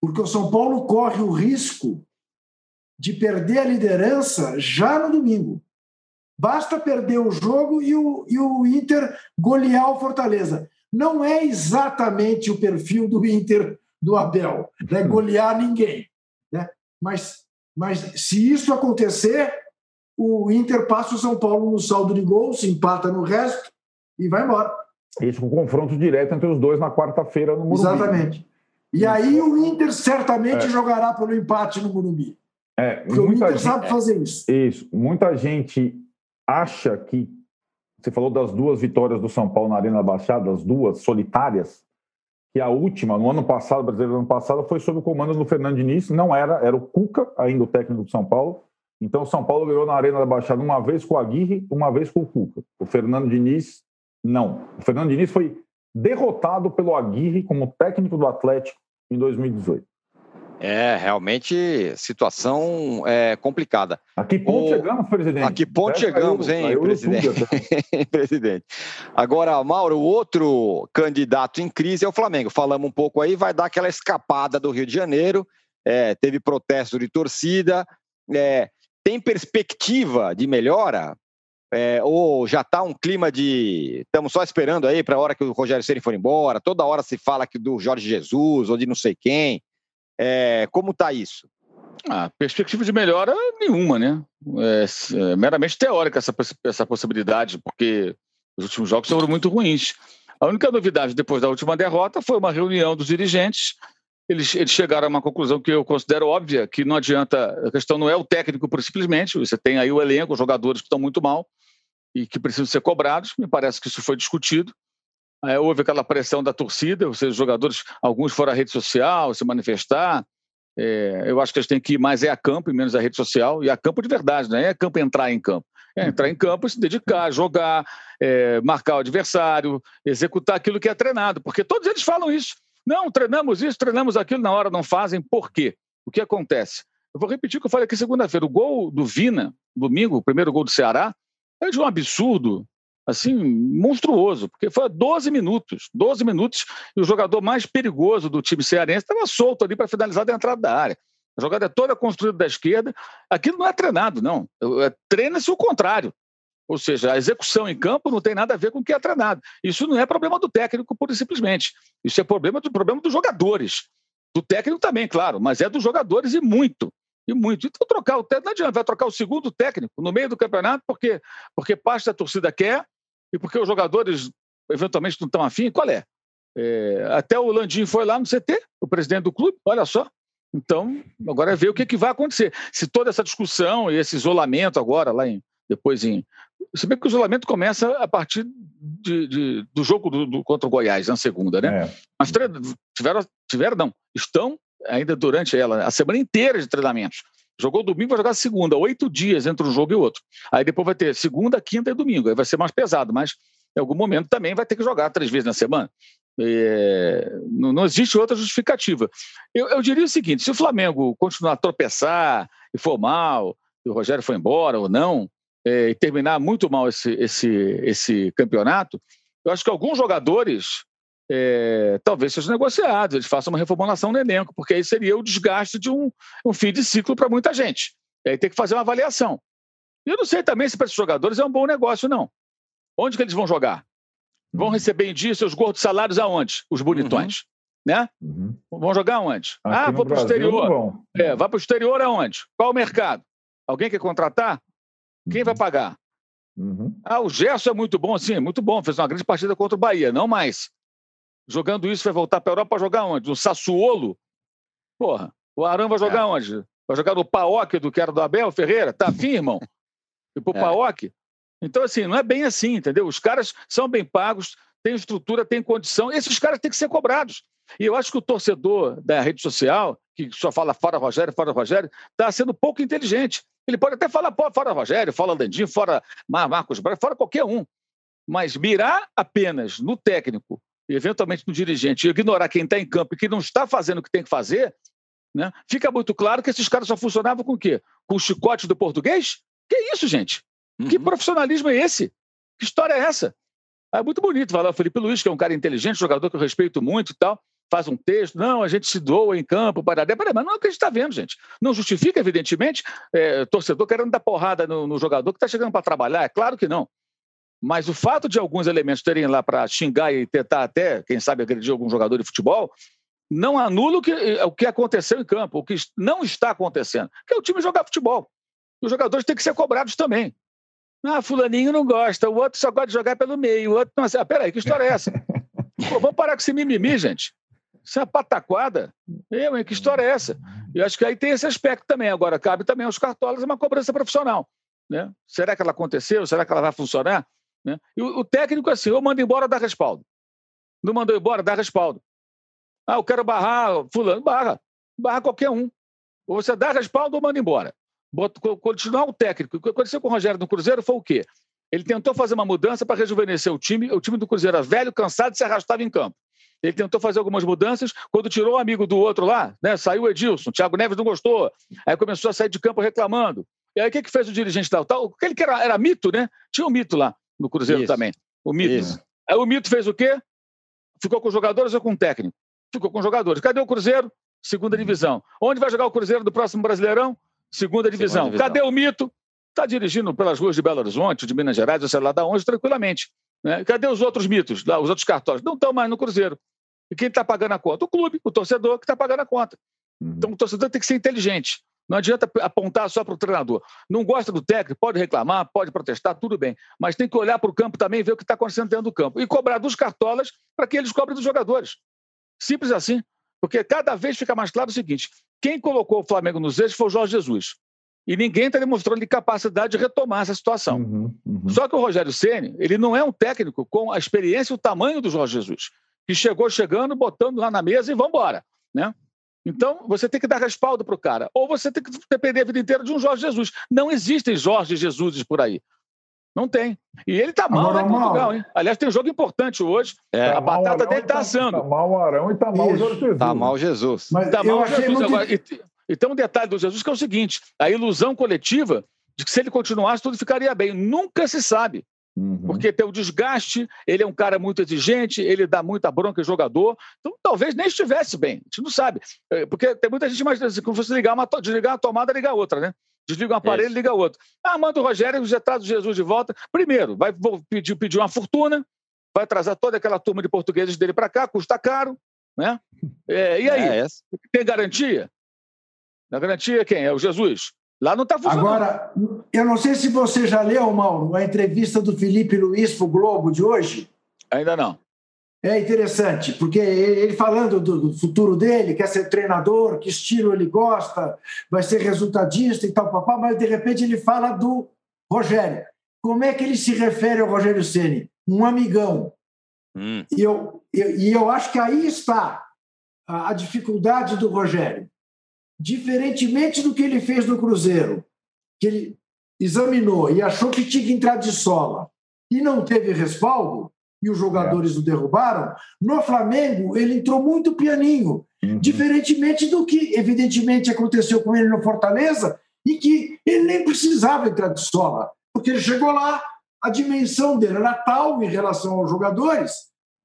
Porque o São Paulo corre o risco de perder a liderança já no domingo. Basta perder o jogo e o, e o Inter golear o Fortaleza. Não é exatamente o perfil do Inter do Abel, né? golear ninguém. Né? Mas, mas se isso acontecer, o Inter passa o São Paulo no saldo de gols, empata no resto e vai embora. Isso com confronto direto entre os dois na quarta-feira no Morumbi. Exatamente. E Isso. aí o Inter certamente é. jogará pelo empate no Morumbi. É, Porque o Inter gente, sabe fazer isso. Isso. Muita gente acha que você falou das duas vitórias do São Paulo na Arena Baixada, as duas solitárias, que a última, no ano passado, brasileiro no ano passado, foi sob o comando do Fernando Diniz, não era, era o Cuca, ainda o técnico do São Paulo, então, São Paulo ganhou na Arena da Baixada uma vez com o Aguirre, uma vez com o Cuca. O Fernando Diniz, não. O Fernando Diniz foi derrotado pelo Aguirre como técnico do Atlético em 2018. É, realmente, situação é, complicada. A que ponto o... chegamos, presidente? A que ponto chegamos, hein, caiu presidente? presidente. Agora, Mauro, o outro candidato em crise é o Flamengo. Falamos um pouco aí, vai dar aquela escapada do Rio de Janeiro. É, teve protesto de torcida. É, tem perspectiva de melhora? É, ou já está um clima de. Estamos só esperando aí para a hora que o Rogério Ceni for embora? Toda hora se fala aqui do Jorge Jesus ou de não sei quem. É, como está isso? Ah, perspectiva de melhora nenhuma, né? É, é, meramente teórica essa, essa possibilidade, porque os últimos jogos foram muito ruins. A única novidade depois da última derrota foi uma reunião dos dirigentes eles, eles chegaram a uma conclusão que eu considero óbvia, que não adianta, a questão não é o técnico por simplesmente, você tem aí o elenco, os jogadores que estão muito mal e que precisam ser cobrados, me parece que isso foi discutido. Aí houve aquela pressão da torcida, ou seja, os jogadores, alguns foram à rede social se manifestar, é, eu acho que eles têm que ir mais é a campo e menos a rede social, e a campo de verdade, não é campo entrar em campo. É entrar em campo e se dedicar, jogar, é, marcar o adversário, executar aquilo que é treinado, porque todos eles falam isso. Não, treinamos isso, treinamos aquilo, na hora não fazem. Por quê? O que acontece? Eu vou repetir o que eu falei aqui segunda-feira. O gol do Vina, domingo, o primeiro gol do Ceará, é de um absurdo, assim, monstruoso, porque foi 12 minutos. 12 minutos e o jogador mais perigoso do time cearense estava solto ali para finalizar da entrada da área. A jogada é toda construída da esquerda. Aquilo não é treinado, não. É, treina-se o contrário. Ou seja, a execução em campo não tem nada a ver com o que é treinado. Isso não é problema do técnico, pura e simplesmente. Isso é problema do problema dos jogadores. Do técnico também, claro, mas é dos jogadores e muito. E muito. Então, trocar o técnico, não adianta, vai trocar o segundo técnico no meio do campeonato, porque, porque parte da torcida quer e porque os jogadores eventualmente não estão afim. Qual é? é? Até o Landim foi lá no CT, o presidente do clube, olha só. Então, agora é ver o que, que vai acontecer. Se toda essa discussão e esse isolamento agora, lá em, depois em, se bem que o isolamento começa a partir de, de, do jogo do, do, contra o Goiás, na segunda, né? É. Mas tiveram, tiveram, não, estão ainda durante ela, a semana inteira de treinamentos. Jogou domingo, vai jogar segunda, oito dias entre um jogo e outro. Aí depois vai ter segunda, quinta e domingo. Aí vai ser mais pesado, mas em algum momento também vai ter que jogar três vezes na semana. É, não, não, existe outra justificativa. Eu, eu, diria o seguinte: se o Flamengo continuar a tropeçar e for mal, e o Rogério foi embora ou não, é, e terminar muito mal esse, esse, esse campeonato, eu acho que alguns jogadores é, talvez sejam negociados, eles façam uma reformulação no elenco, porque aí seria o desgaste de um, um fim de ciclo para muita gente. E aí tem que fazer uma avaliação. E eu não sei também se para esses jogadores é um bom negócio, não. Onde que eles vão jogar? Vão uhum. receber em dia seus gordos salários aonde? Os bonitões. Uhum. Né? Uhum. Vão jogar aonde? Aqui ah, vou para o exterior. É, vai para o exterior aonde? Qual o mercado? Alguém quer contratar? Quem vai uhum. pagar? Uhum. Ah, o Gerson é muito bom, sim, muito bom. Fez uma grande partida contra o Bahia, não mais. Jogando isso, vai voltar para a Europa para jogar onde? No Sassuolo? Porra, o Arão vai jogar é. onde? Vai jogar no Paok do que era do Abel Ferreira? Tá afim, irmão? E pro é. Paok? Então, assim, não é bem assim, entendeu? Os caras são bem pagos, têm estrutura, têm condição. Esses caras têm que ser cobrados. E eu acho que o torcedor da rede social, que só fala fora Rogério, fora Rogério, está sendo pouco inteligente. Ele pode até falar fora Rogério, fora Landinho, fora Marcos Braga, fora qualquer um. Mas mirar apenas no técnico e eventualmente no dirigente e ignorar quem está em campo e que não está fazendo o que tem que fazer, né, fica muito claro que esses caras só funcionavam com o quê? Com o chicote do português? Que isso, gente? Uhum. Que profissionalismo é esse? Que história é essa? É muito bonito falar o Felipe Luiz, que é um cara inteligente, jogador que eu respeito muito e tal, faz um texto, não, a gente se doa em campo, para mas não é o que a gente está vendo, gente. Não justifica, evidentemente, é, torcedor querendo dar porrada no, no jogador que está chegando para trabalhar, é claro que não. Mas o fato de alguns elementos terem lá para xingar e tentar até, quem sabe, agredir algum jogador de futebol, não anula o que, o que aconteceu em campo, o que não está acontecendo, que é o time jogar futebol. Os jogadores têm que ser cobrados também. Ah, fulaninho não gosta, o outro só gosta de jogar pelo meio, o outro não... Ah, peraí, que história é essa? Pô, vamos parar com esse mimimi, gente. Isso é uma pataquada. Eu, hein? Que história é essa? E acho que aí tem esse aspecto também. Agora, cabe também aos cartolas uma cobrança profissional. Né? Será que ela aconteceu? Será que ela vai funcionar? Né? E o, o técnico, assim, ou manda embora, dá respaldo. Não mandou embora, dá respaldo. Ah, eu quero barrar fulano, barra. Barra qualquer um. Ou você dá respaldo ou manda embora. continuar o técnico. O que aconteceu com o Rogério no Cruzeiro foi o quê? Ele tentou fazer uma mudança para rejuvenescer o time. O time do Cruzeiro era velho, cansado e se arrastava em campo. Ele tentou fazer algumas mudanças. Quando tirou o amigo do outro lá, né, saiu o Edilson. O Thiago Neves não gostou. Aí começou a sair de campo reclamando. E aí o que, que fez o dirigente tal? tal aquele que era, era mito, né? Tinha um mito lá no Cruzeiro Isso. também. O mito. Isso. Aí o mito fez o quê? Ficou com jogadores ou com técnico? Ficou com jogadores. Cadê o Cruzeiro? Segunda divisão. Onde vai jogar o Cruzeiro do próximo Brasileirão? Segunda divisão. Segunda divisão. Cadê o mito? Está dirigindo pelas ruas de Belo Horizonte, de Minas Gerais, ou sei lá da onde, tranquilamente. Né? Cadê os outros mitos, lá, os outros cartórios? Não estão mais no Cruzeiro. E quem está pagando a conta? O clube, o torcedor que está pagando a conta. Uhum. Então o torcedor tem que ser inteligente. Não adianta apontar só para o treinador. Não gosta do técnico, pode reclamar, pode protestar, tudo bem. Mas tem que olhar para o campo também e ver o que está acontecendo dentro do campo. E cobrar dos cartolas para que eles cobrem dos jogadores. Simples assim. Porque cada vez fica mais claro o seguinte: quem colocou o Flamengo nos eixos foi o Jorge Jesus. E ninguém está demonstrando capacidade de retomar essa situação. Uhum, uhum. Só que o Rogério Ceni, ele não é um técnico com a experiência e o tamanho do Jorge Jesus que chegou chegando, botando lá na mesa e vamos embora. Né? Então, você tem que dar respaldo para o cara. Ou você tem que depender a vida inteira de um Jorge Jesus. Não existem Jorge Jesuses por aí. Não tem. E ele está mal lá em Portugal, hein? Aliás, tem um jogo importante hoje. É. Tá a batata dele está tá, assando. Está mal o Arão e está mal o Jesus. Está mal Jesus. Está mal Jesus. Muito... Agora, e, e tem um detalhe do Jesus que é o seguinte: a ilusão coletiva de que se ele continuasse, tudo ficaria bem. Nunca se sabe. Uhum. Porque tem o desgaste, ele é um cara muito exigente, ele dá muita bronca em jogador, então talvez nem estivesse bem, a gente não sabe. É, porque tem muita gente imagina assim, como se ligar uma, desligar uma tomada, ligar outra, né? Desliga um aparelho, liga outro. Ah, manda o Rogério já traz o Jesus de volta. Primeiro, vai pedir, pedir uma fortuna, vai trazer toda aquela turma de portugueses dele para cá, custa caro, né? É, e aí? É tem garantia? A garantia quem? É o Jesus. Lá não está funcionando. Agora, eu não sei se você já leu, Mauro, a entrevista do Felipe Luiz para o Globo de hoje. Ainda não. É interessante, porque ele falando do, futuro dele, quer ser treinador, que estilo ele gosta, vai ser resultadista e tal, papá, mas de repente ele fala do Rogério. Como é que ele se refere ao Rogério Ceni? Um amigão. Hum. E, eu, eu, e eu acho que aí está a, a dificuldade do Rogério diferentemente do que ele fez no Cruzeiro, que ele examinou e achou que tinha que entrar de sola e não teve respaldo, e os jogadores é. o derrubaram, no Flamengo ele entrou muito pianinho, uhum. diferentemente do que, evidentemente, aconteceu com ele no Fortaleza, e que ele nem precisava entrar de sola, porque ele chegou lá, a dimensão dele era tal em relação aos jogadores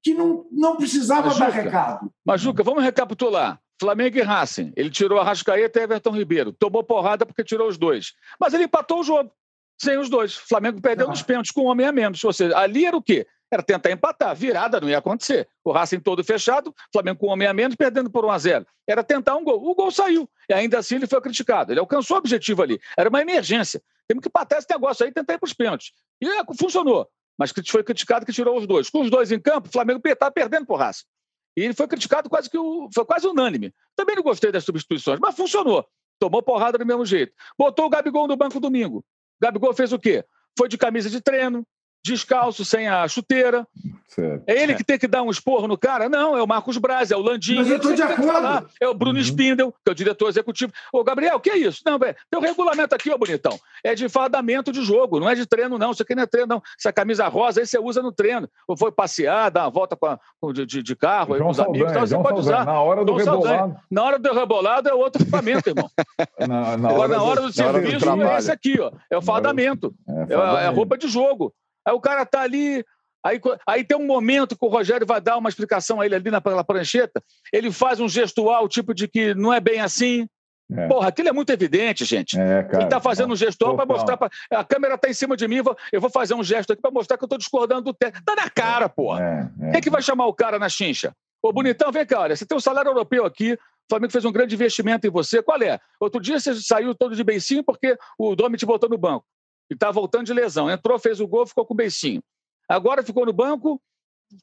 que não, não precisava Majuca, dar recado. Majuca, vamos recapitular. Flamengo e Racing. Ele tirou a Rascaeta e Everton Ribeiro. Tomou porrada porque tirou os dois. Mas ele empatou o jogo sem os dois. O Flamengo perdeu nos pênaltis com um homem a menos. Ou seja, ali era o quê? Era tentar empatar. Virada não ia acontecer. O Racing todo fechado, Flamengo com um homem a menos, perdendo por 1 a 0 Era tentar um gol. O gol saiu. E ainda assim ele foi criticado. Ele alcançou o objetivo ali. Era uma emergência. Temos que empatar esse negócio aí e tentar ir para os pênaltis. E é, funcionou. Mas foi criticado que tirou os dois. Com os dois em campo, o Flamengo está perdendo por Racing. E ele foi criticado quase que o, foi quase unânime. Também não gostei das substituições, mas funcionou. Tomou porrada do mesmo jeito. Botou o Gabigol no banco domingo. O Gabigol fez o quê? Foi de camisa de treino, descalço, sem a chuteira. Certo. É ele que tem que dar um esporro no cara? Não, é o Marcos Braz, é o Landim. Mas eu estou de acordo. É o Bruno uhum. Spindel, que é o diretor executivo. Ô, Gabriel, o que é isso? Não, velho, tem um regulamento aqui, ô bonitão. É de fadamento de jogo, não é de treino, não. Isso aqui não é treino, não. Essa camisa rosa aí você usa no treino. Ou foi passear, dar uma volta com a, de, de, de, carro aí, com os amigos. Então, você pode usar. Na hora do rebolado. Na hora do rebolado é outro equipamento, irmão. na, na, hora na hora do, do serviço é esse aqui, ó. É o fadamento. É, é, é roupa de jogo. Aí o cara tá ali, aí, aí tem um momento que o Rogério vai dar uma explicação a ele ali naquela prancheta, ele faz um gestual, tipo de que não é bem assim. É. Porra, aquilo é muito evidente, gente. É, cara, ele tá fazendo um gestual para mostrar. Pra... A câmera tá em cima de mim, eu vou fazer um gesto aqui para mostrar que eu tô discordando do teto. Tá na cara, porra. É, é. Quem é que vai chamar o cara na chincha? Ô, bonitão, vem cá, olha, você tem um salário europeu aqui, o Flamengo fez um grande investimento em você. Qual é? Outro dia você saiu todo de beicinho porque o Domi te botou no banco e está voltando de lesão. Entrou, fez o gol, ficou com o beicinho. Agora ficou no banco,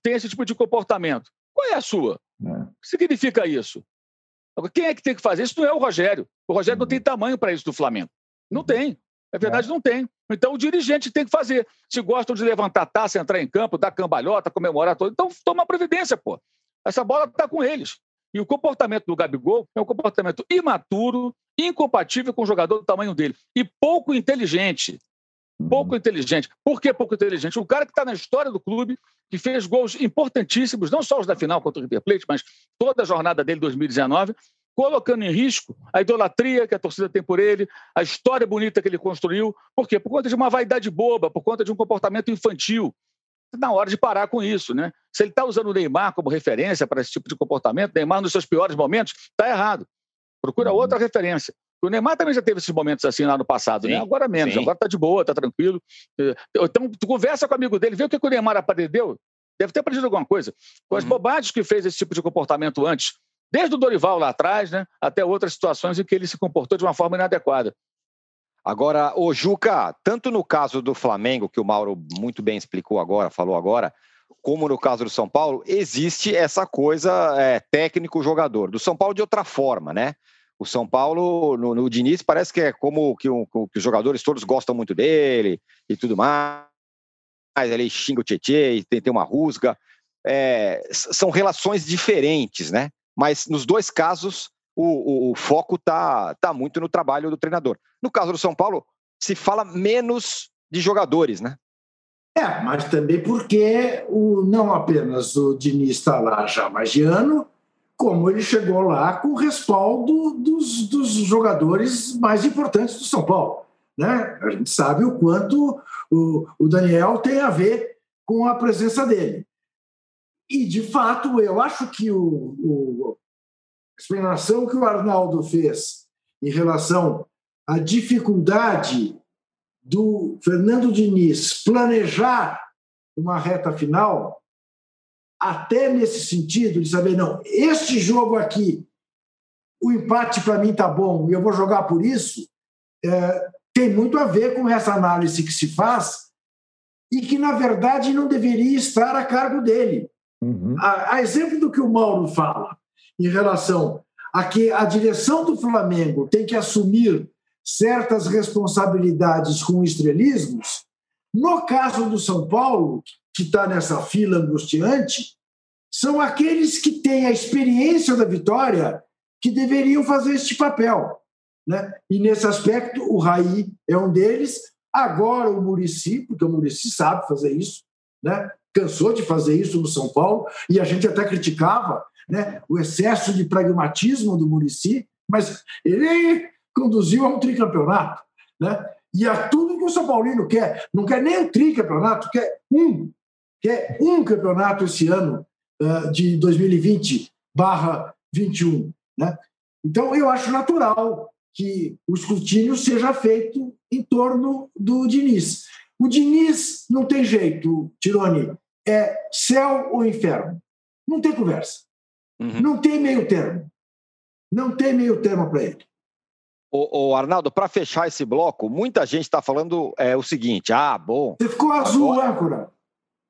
tem esse tipo de comportamento. Qual é a sua? É. O que significa isso? Quem é que tem que fazer? Isso não é o Rogério. O Rogério não tem tamanho para isso do Flamengo. Não tem. É verdade, é. não tem. Então o dirigente tem que fazer. Se gostam de levantar taça, entrar em campo, dar cambalhota, comemorar todo, então toma providência, pô. Essa bola está com eles. E o comportamento do Gabigol é um comportamento imaturo, incompatível com um jogador do tamanho dele e pouco inteligente. Pouco inteligente. Por que pouco inteligente? O cara que está na história do clube, que fez gols importantíssimos, não só os da final contra o River Plate, mas toda a jornada dele 2019, colocando em risco a idolatria que a torcida tem por ele, a história bonita que ele construiu. Por quê? Por conta de uma vaidade boba, por conta de um comportamento infantil. Na hora de parar com isso, né? Se ele está usando o Neymar como referência para esse tipo de comportamento, Neymar nos seus piores momentos, está errado. Procura outra referência. O Neymar também já teve esses momentos assim lá no passado, né? sim, né? Agora menos, sim. agora tá de boa, tá tranquilo. Eh, então, tu conversa com o amigo dele, vê o que, o Neymar aprendeu. Deve ter aprendido alguma coisa. Com as uhum. bobagens que fez esse tipo de comportamento antes, desde o Dorival lá atrás, né? Até outras situações em que ele se comportou de uma forma inadequada. Agora, o Juca, tanto no caso do Flamengo, que o Mauro muito bem explicou agora, falou agora, como no caso do São Paulo, existe essa coisa é, técnico-jogador. Do São Paulo de outra forma, né? O São Paulo, no, no Diniz, parece que é como que, um, que, os jogadores todos gostam muito dele e tudo mais. Ele xinga o Tietchan tem, tem uma rusga. É, são relações diferentes, né? Mas nos dois casos, o, o, o foco está tá muito no trabalho do treinador. No caso do São Paulo, se fala menos de jogadores, né? É, mas também porque o, não apenas o Diniz está lá já mais de ano, como ele chegou lá com o respaldo dos, dos jogadores mais importantes do São Paulo. Né? A gente sabe o quanto o, o Daniel tem a ver com a presença dele. E, de fato, eu acho que o, o, a explanação que o Arnaldo fez em relação à dificuldade do Fernando Diniz planejar uma reta final até nesse sentido de saber, não, este jogo aqui, o empate para mim tá bom e eu vou jogar por isso, é, tem muito a ver com essa análise que se faz e que, na verdade, não deveria estar a cargo dele. Uhum. A, a exemplo do que o Mauro fala em relação a que a direção do Flamengo tem que assumir certas responsabilidades com estrelismos, no caso do São Paulo, que está nessa fila angustiante são aqueles que têm a experiência da vitória que deveriam fazer este papel. Né? E nesse aspecto, o Raí é um deles. Agora o Murici, porque o Murici sabe fazer isso, né? cansou de fazer isso no São Paulo, e a gente até criticava né, o excesso de pragmatismo do Murici, mas ele conduziu a um tricampeonato. Né? E a tudo que o São Paulino quer. Não quer nem um tricampeonato, quer um que é um campeonato esse ano uh, de 2020 barra 21. Né? Então, eu acho natural que o escrutínio seja feito em torno do Diniz. O Diniz não tem jeito, Tironi, é céu ou inferno. Não tem conversa. Uhum. Não tem meio termo. Não tem meio termo para ele. O, o Arnaldo, para fechar esse bloco, muita gente está falando é, o seguinte: ah, bom. Você ficou azul, agora... âncora.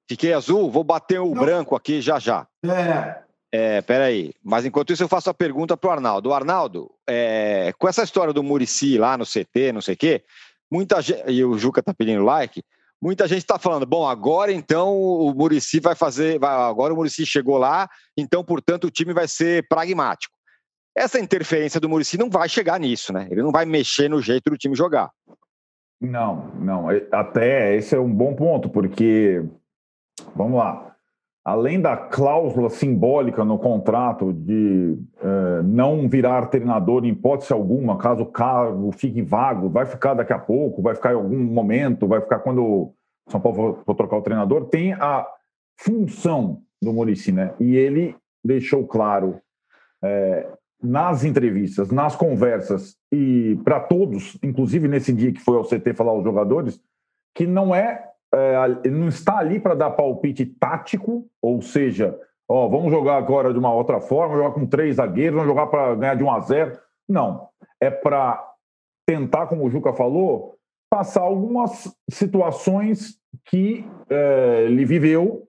Fiquei azul, vou bater o Não. branco aqui já já. É. É, peraí. Mas enquanto isso, eu faço a pergunta para o Arnaldo. Arnaldo, é, com essa história do Murici lá no CT, não sei o quê, muita gente. E o Juca tá pedindo like. Muita gente está falando, bom, agora então o Murici vai fazer. Vai, agora o Murici chegou lá, então, portanto, o time vai ser pragmático. Essa interferência do Murici não vai chegar nisso, né? Ele não vai mexer no jeito do time jogar. Não, não. É, até esse é um bom ponto, porque, vamos lá, além da cláusula simbólica no contrato de eh, não virar treinador em hipótese alguma, caso o cargo fique vago, vai ficar daqui a pouco, vai ficar em algum momento, vai ficar quando o São Paulo for trocar o treinador, tem a função do Murici, né? E ele deixou claro eh, nas entrevistas, nas conversas e para todos, inclusive nesse dia que foi ao CT falar aos jogadores, que não é, é ele não está ali para dar palpite tático, ou seja, ó, vamos jogar agora de uma outra forma, jogar com três zagueiros, vamos jogar para ganhar de 1 a 0. Não, é para tentar, como o Juca falou, passar algumas situações que é, ele viveu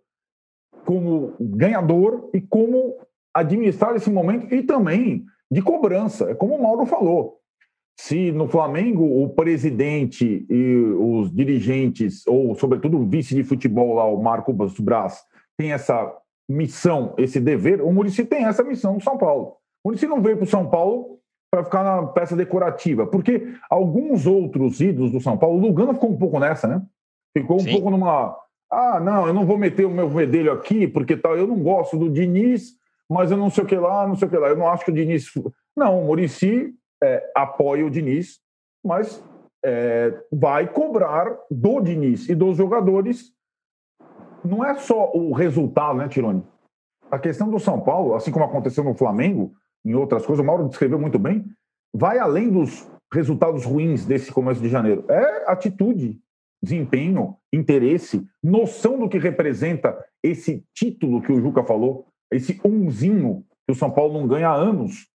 como ganhador e como administrar esse momento e também de cobrança. É como o Mauro falou. Se no Flamengo o presidente e os dirigentes, ou sobretudo o vice de futebol lá, o Marco Braz, tem essa missão, esse dever, o Murici tem essa missão no São Paulo. O Murici não veio para o São Paulo para ficar na peça decorativa, porque alguns outros ídolos do São Paulo, o Lugano ficou um pouco nessa, né? Ficou um Sim. pouco numa. Ah, não, eu não vou meter o meu vedelho aqui, porque tal, eu não gosto do Diniz, mas eu não sei o que lá, não sei o que lá. Eu não acho que o Diniz. Não, o Murici é, apoia o Diniz, mas é, vai cobrar do Diniz e dos jogadores. Não é só o resultado, né, Tironi? A questão do São Paulo, assim como aconteceu no Flamengo, em outras coisas, o Mauro descreveu muito bem, vai além dos resultados ruins desse começo de janeiro. É atitude, desempenho, interesse, noção do que representa esse título que o Juca falou, esse umzinho que o São Paulo não ganha há anos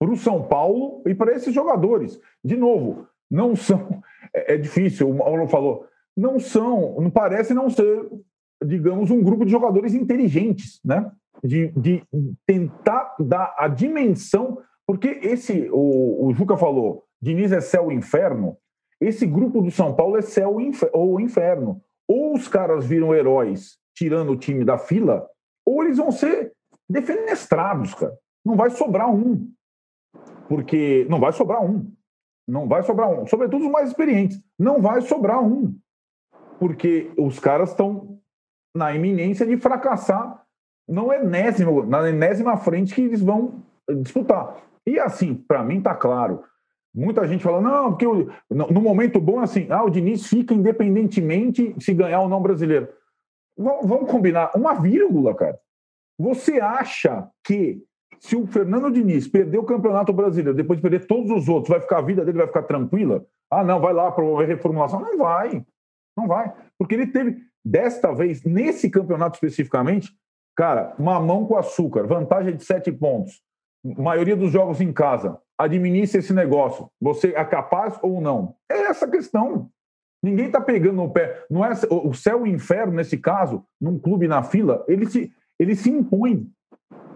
para o São Paulo e para esses jogadores. De novo, não são. É, é difícil, o Paulo falou, não são, não parece não ser, digamos, um grupo de jogadores inteligentes, né? De, de tentar dar a dimensão, porque esse, o, o Juca falou, Diniz é céu e inferno, esse grupo do São Paulo é céu ou inferno. Ou os caras viram heróis tirando o time da fila, ou eles vão ser defenestrados, cara. Não vai sobrar um. Porque não vai sobrar um. Não vai sobrar um. Sobretudo os mais experientes. Não vai sobrar um. Porque os caras estão na iminência de fracassar no enésimo, na enésima frente que eles vão disputar. E assim, para mim tá claro. Muita gente fala, não, porque no momento bom, assim, ah, o Diniz fica independentemente se ganhar ou não brasileiro vamos combinar, uma vírgula, cara. Você acha que se o Fernando Diniz perder o Campeonato Brasileiro, depois de perder todos os outros, vai ficar a vida dele vai ficar tranquila? Ah, não, vai lá promover reformulação. Não vai. Não vai. Porque ele teve, desta vez, nesse campeonato especificamente, cara, mamão com açúcar, vantagem de sete pontos, maioria dos jogos em casa. Administre esse negócio. Você é capaz ou não? É essa a questão. Ninguém está pegando no pé. Não é o céu e o inferno nesse caso, num clube na fila, ele se ele se impõe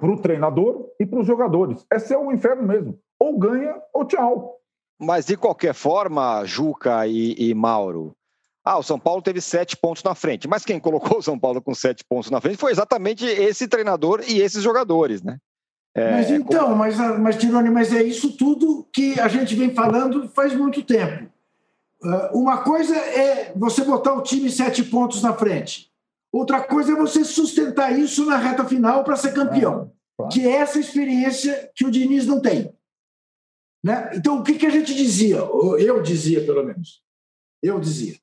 para o treinador e para os jogadores. É céu ou inferno mesmo. Ou ganha ou tchau. Mas de qualquer forma, Juca e, e Mauro, ah, o São Paulo teve sete pontos na frente. Mas quem colocou o São Paulo com sete pontos na frente foi exatamente esse treinador e esses jogadores, né? É, mas então, como... mas, mas Tirone, mas é isso tudo que a gente vem falando faz muito tempo. Ah, uma coisa é você botar o time sete pontos na frente. Outra coisa é você sustentar isso na reta final para ser campeão. Que é essa experiência que o Diniz não tem. Né? Então, o que, que a gente dizia? Eu dizia, pelo menos. Eu dizia.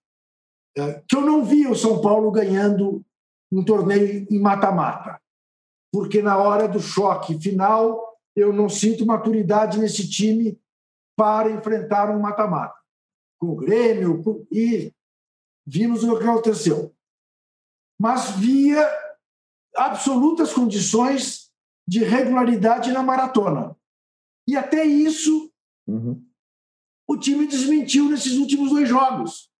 É, que eu não via o São Paulo ganhando um torneio em mata-mata. Porque na hora do choque final, eu não sinto maturidade nesse time para enfrentar um mata-mata. Com o Grêmio, com... e vimos o que aconteceu. Mas via absolutas condições de regularidade na maratona. E até isso uhum. o time desmentiu nesses últimos dois jogos,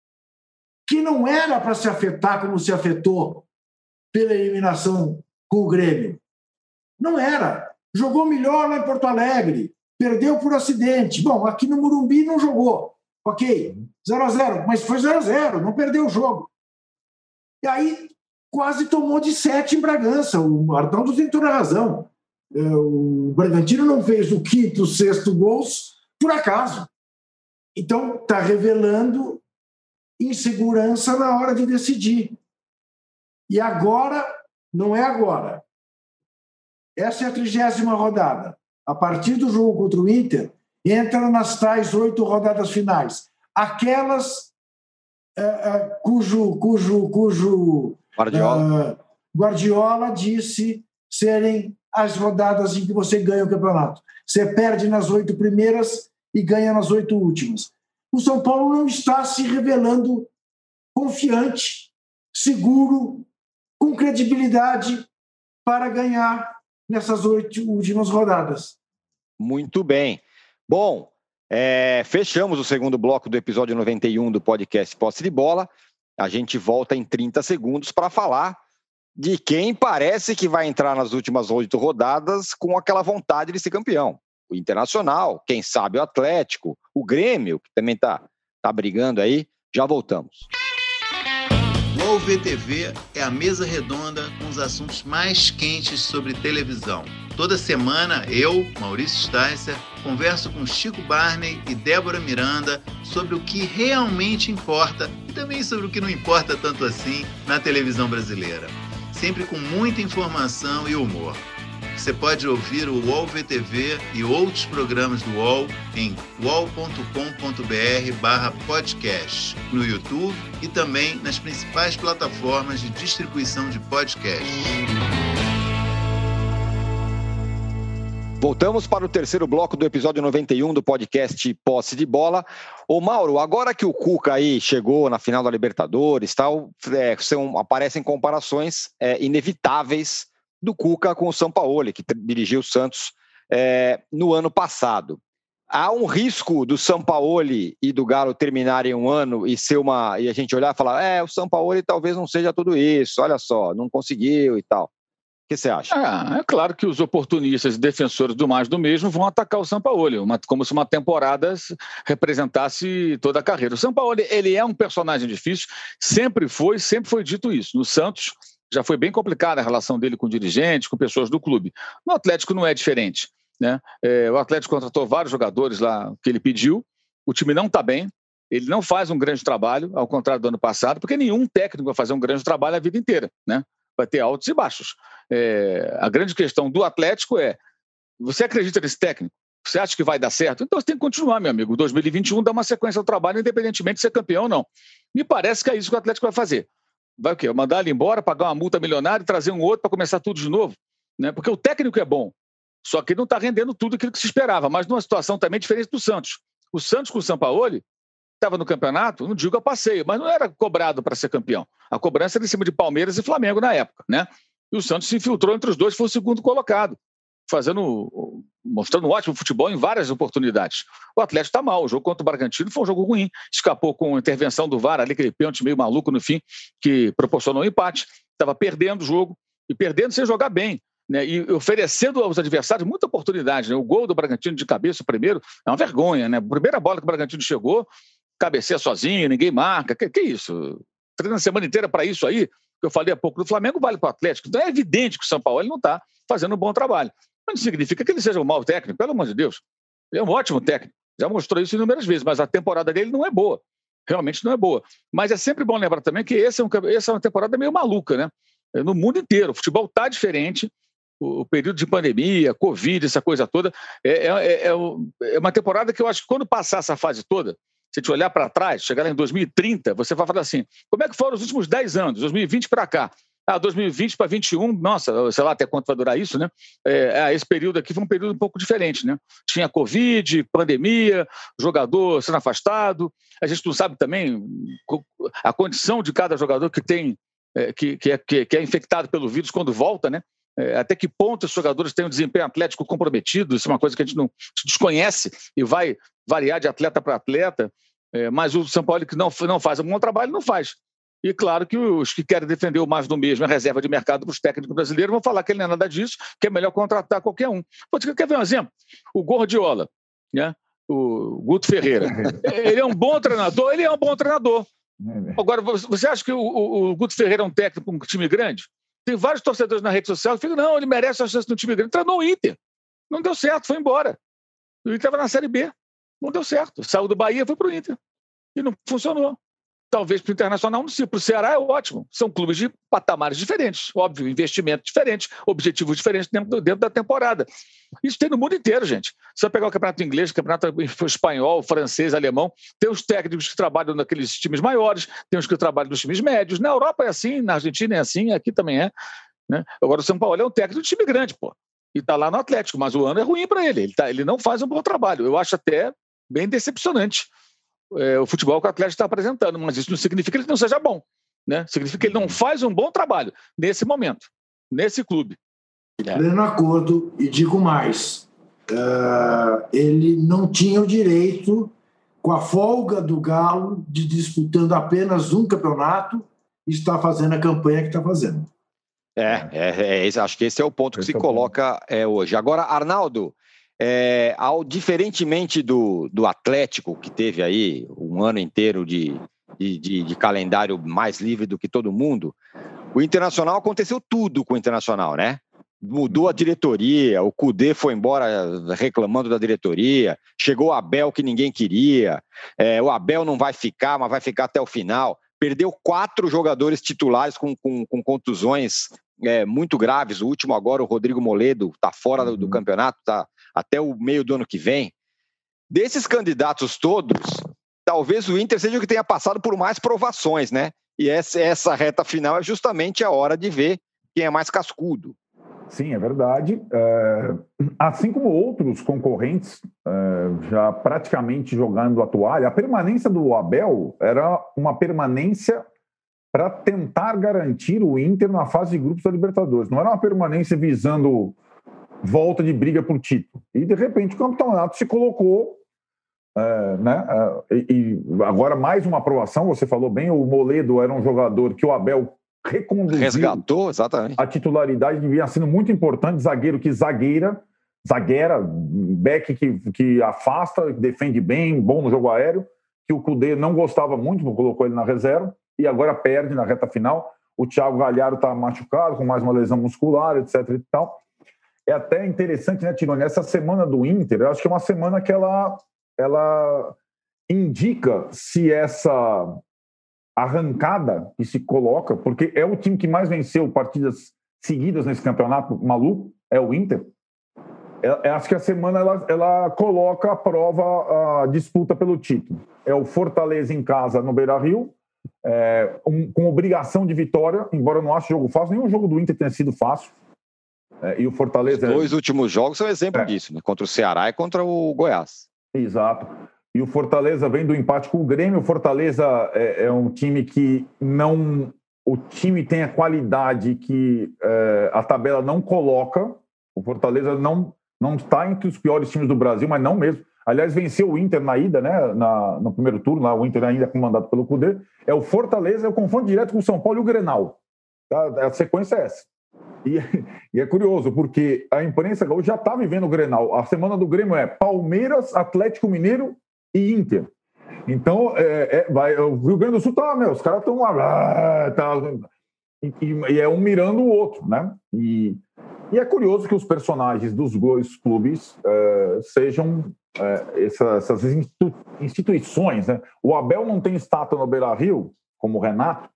que não era para se afetar como se afetou pela eliminação com o Grêmio. Não era. Jogou melhor lá em Porto Alegre, perdeu por acidente. Bom, aqui no Morumbi não jogou. Ok, 0 a 0 mas foi 0 a 0 não perdeu o jogo. E aí quase tomou de 7 em Bragança. O Arnaldo tem toda a razão. É, o Bragantino não fez o quinto, sexto gols por acaso. Então, está revelando insegurança na hora de decidir. E agora, não é agora. Essa é a trigésima rodada. A partir do jogo contra o Inter, entra nas tais oito rodadas finais. Aquelas é, é, cujo, cujo, cujo Guardiola. Uh, Guardiola disse serem as rodadas em que você ganha o campeonato. Você perde nas oito primeiras e ganha nas oito últimas. O São Paulo não está se revelando confiante, seguro, com credibilidade para ganhar nessas oito últimas rodadas. Muito bem. Bom, é, fechamos o segundo bloco do episódio 91 do podcast Posse de Bola. A gente volta em 30 segundos para falar de quem parece que vai entrar nas últimas oito rodadas com aquela vontade de ser campeão. O Internacional, quem sabe o Atlético, o Grêmio, que também está tá brigando aí. Já voltamos. O VTV é a mesa redonda com os assuntos mais quentes sobre televisão. Toda semana eu, Maurício Sticer, converso com Chico Barney e Débora Miranda sobre o que realmente importa e também sobre o que não importa tanto assim na televisão brasileira sempre com muita informação e humor. Você pode ouvir o UOL VTV e outros programas do UOL em wallcombr podcast, no YouTube e também nas principais plataformas de distribuição de podcasts. Voltamos para o terceiro bloco do episódio 91 do podcast Posse de Bola. Ô Mauro, agora que o Cuca aí chegou na final da Libertadores, tal, é, são, aparecem comparações é, inevitáveis do Cuca com o Sampaoli, que dirigiu o Santos é, no ano passado. Há um risco do Sampaoli e do Galo terminarem um ano e ser uma e a gente olhar e falar, é, o Sampaoli talvez não seja tudo isso, olha só, não conseguiu e tal que você acha? É, é, claro que os oportunistas e defensores do mais do mesmo vão atacar o Sampaoli, uma, como se uma temporada representasse toda a carreira. O Sampaoli, ele é um personagem difícil, sempre foi, sempre foi dito isso. No Santos já foi bem complicada a relação dele com dirigentes, com pessoas do clube. No Atlético não é diferente. Né? É, o Atlético contratou vários jogadores lá que ele pediu, o time não está bem, ele não faz um grande trabalho, ao contrário do ano passado, porque nenhum técnico vai fazer um grande trabalho a vida inteira. Né? vai ter altos e baixos. É, a grande questão do Atlético é: você acredita nesse técnico? Você acha que vai dar certo? Então você tem que continuar, meu amigo. 2021 dá uma sequência ao trabalho, independentemente de ser campeão ou não. Me parece que é isso que o Atlético vai fazer. Vai o quê? Mandar ele embora, pagar uma multa milionária e trazer um outro para começar tudo de novo? Né? Porque o técnico é bom, só que ele não está rendendo tudo aquilo que se esperava, mas numa situação também diferente do Santos. O Santos com o Sampaoli estava no campeonato, não digo a passeio, mas não era cobrado para ser campeão. A cobrança era em cima de Palmeiras e Flamengo na época, né? E o Santos se infiltrou entre os dois, foi o segundo colocado, fazendo, mostrando um ótimo futebol em várias oportunidades. O Atlético está mal, o jogo contra o Bragantino foi um jogo ruim, escapou com a intervenção do VAR ali, aquele pênalti meio maluco no fim, que proporcionou um empate, estava perdendo o jogo, e perdendo sem jogar bem. Né, e oferecendo aos adversários muita oportunidade. Né? O gol do Bragantino de cabeça, o primeiro, é uma vergonha. Né? Primeira bola que o Bragantino chegou, cabeceia sozinho, ninguém marca. Que, que isso? Treina a semana inteira para isso aí, que eu falei há pouco do Flamengo, vale para o Atlético. Então é evidente que o São Paulo não está fazendo um bom trabalho. Não significa que ele seja um mau técnico, pelo amor de Deus. Ele é um ótimo técnico. Já mostrou isso inúmeras vezes, mas a temporada dele não é boa. Realmente não é boa. Mas é sempre bom lembrar também que esse é um, essa é uma temporada meio maluca, né? É no mundo inteiro. O futebol está diferente. O período de pandemia, Covid, essa coisa toda. É, é, é, é uma temporada que eu acho que quando passar essa fase toda, se gente olhar para trás, chegar em 2030, você vai falar assim: como é que foram os últimos 10 anos, 2020 para cá? Ah, 2020 para 21, nossa, sei lá até quanto vai durar isso, né? É, esse período aqui foi um período um pouco diferente, né? Tinha Covid, pandemia, jogador sendo afastado. A gente não sabe também a condição de cada jogador que tem, é, que, que, é, que é infectado pelo vírus quando volta, né? É, até que ponto os jogadores têm um desempenho atlético comprometido, isso é uma coisa que a gente não desconhece e vai variar de atleta para atleta, é, mas o São Paulo que não, não faz um bom trabalho, não faz. E claro que os que querem defender o mais do mesmo, a reserva de mercado para os técnicos brasileiros, vão falar que ele não é nada disso, que é melhor contratar qualquer um. Você quer ver um exemplo? O Gordiola, né? o Guto Ferreira. ele é um bom treinador, ele é um bom treinador. É Agora, você acha que o, o, o Guto Ferreira é um técnico para um time grande? Tem vários torcedores na rede social que ficam, não, ele merece a chance no time grande. Treinou o Inter. Não deu certo, foi embora. O Inter estava na Série B. Não deu certo. Saiu do Bahia, foi para o Inter. E não funcionou. Talvez para o Internacional não seja. Para o Ceará é ótimo. São clubes de patamares diferentes, óbvio, investimento diferente, objetivos diferentes dentro, dentro da temporada. Isso tem no mundo inteiro, gente. Você vai pegar o campeonato inglês, o campeonato espanhol, francês, alemão, tem os técnicos que trabalham naqueles times maiores, tem os que trabalham nos times médios. Na Europa é assim, na Argentina é assim, aqui também é. Né? Agora o São Paulo é um técnico de time grande, pô. E está lá no Atlético, mas o ano é ruim para ele. Ele, tá, ele não faz um bom trabalho. Eu acho até bem decepcionante é, o futebol que o Atlético está apresentando, mas isso não significa que ele não seja bom. Né? Significa que ele não faz um bom trabalho nesse momento, nesse clube. É. Pleno acordo, e digo mais: uh, ele não tinha o direito, com a folga do Galo, de disputando apenas um campeonato, estar fazendo a campanha que está fazendo. É, é, é, acho que esse é o ponto que esse se é coloca é, hoje. Agora, Arnaldo, é, ao, diferentemente do, do Atlético, que teve aí um ano inteiro de, de, de, de, calendário mais livre do que todo mundo, o Internacional aconteceu tudo com o Internacional, né? Mudou a diretoria, o Cudê foi embora reclamando da diretoria, chegou o Abel que ninguém queria, é, o Abel não vai ficar, mas vai ficar até o final. Perdeu quatro jogadores titulares com, com, com contusões é, muito graves. O último agora, o Rodrigo Moledo, está fora do, do uhum. campeonato, está até o meio do ano que vem. Desses candidatos todos, talvez o Inter seja o que tenha passado por mais provações, né? E essa, reta final é justamente a hora de ver quem é mais cascudo. Sim, é verdade. É, assim como outros concorrentes é, já praticamente jogando a toalha, a permanência do Abel era uma permanência para tentar garantir o Inter na fase de grupos da Libertadores. Não era uma permanência visando volta de briga por título. E, de repente, o campeonato se colocou. É, né, é, e, agora, mais uma aprovação. Você falou bem, o Moledo era um jogador que o Abel reconduziu. Resgatou, exatamente. A titularidade vinha sendo muito importante. Zagueiro que zagueira, zagueira, back que, que afasta, defende bem, bom no jogo aéreo. Que o Cudê não gostava muito, colocou ele na reserva. E agora perde na reta final. O Thiago Galhardo está machucado, com mais uma lesão muscular, etc. E tal é até interessante, né, Tironi? Essa semana do Inter, eu acho que é uma semana que ela, ela indica se essa arrancada que se coloca, porque é o time que mais venceu partidas seguidas nesse campeonato maluco, é o Inter. É, é, acho que a semana ela, ela coloca a prova a disputa pelo título. É o Fortaleza em casa no Beira Rio, é, um, com obrigação de vitória, embora eu não ache jogo fácil, nenhum jogo do Inter tenha sido fácil. É, e o Fortaleza. Os dois últimos jogos são exemplo é. disso, né? contra o Ceará e contra o Goiás. Exato. E o Fortaleza vem do empate com o Grêmio. O Fortaleza é, é um time que não. O time tem a qualidade que é, a tabela não coloca. O Fortaleza não, não está entre os piores times do Brasil, mas não mesmo. Aliás, venceu o Inter na ida, né? Na, no primeiro turno, lá, o Inter ainda comandado pelo Cudê. É o Fortaleza, é o confronto direto com o São Paulo e o Grenal. Tá? A sequência é essa. E, e, é curioso, porque a imprensa já está vivendo o Grenal. A semana do Grêmio é Palmeiras, Atlético Mineiro e Inter. Então, é, é, vai, o Rio Grande do Sul tá, meu, os caras estão lá, tá, e, e, é um mirando o outro, né? E, e é curioso que os personagens dos dois clubes é, sejam é, essa, essas institu instituições, né? O Abel não tem estátua no Beira-Rio, como o Renato,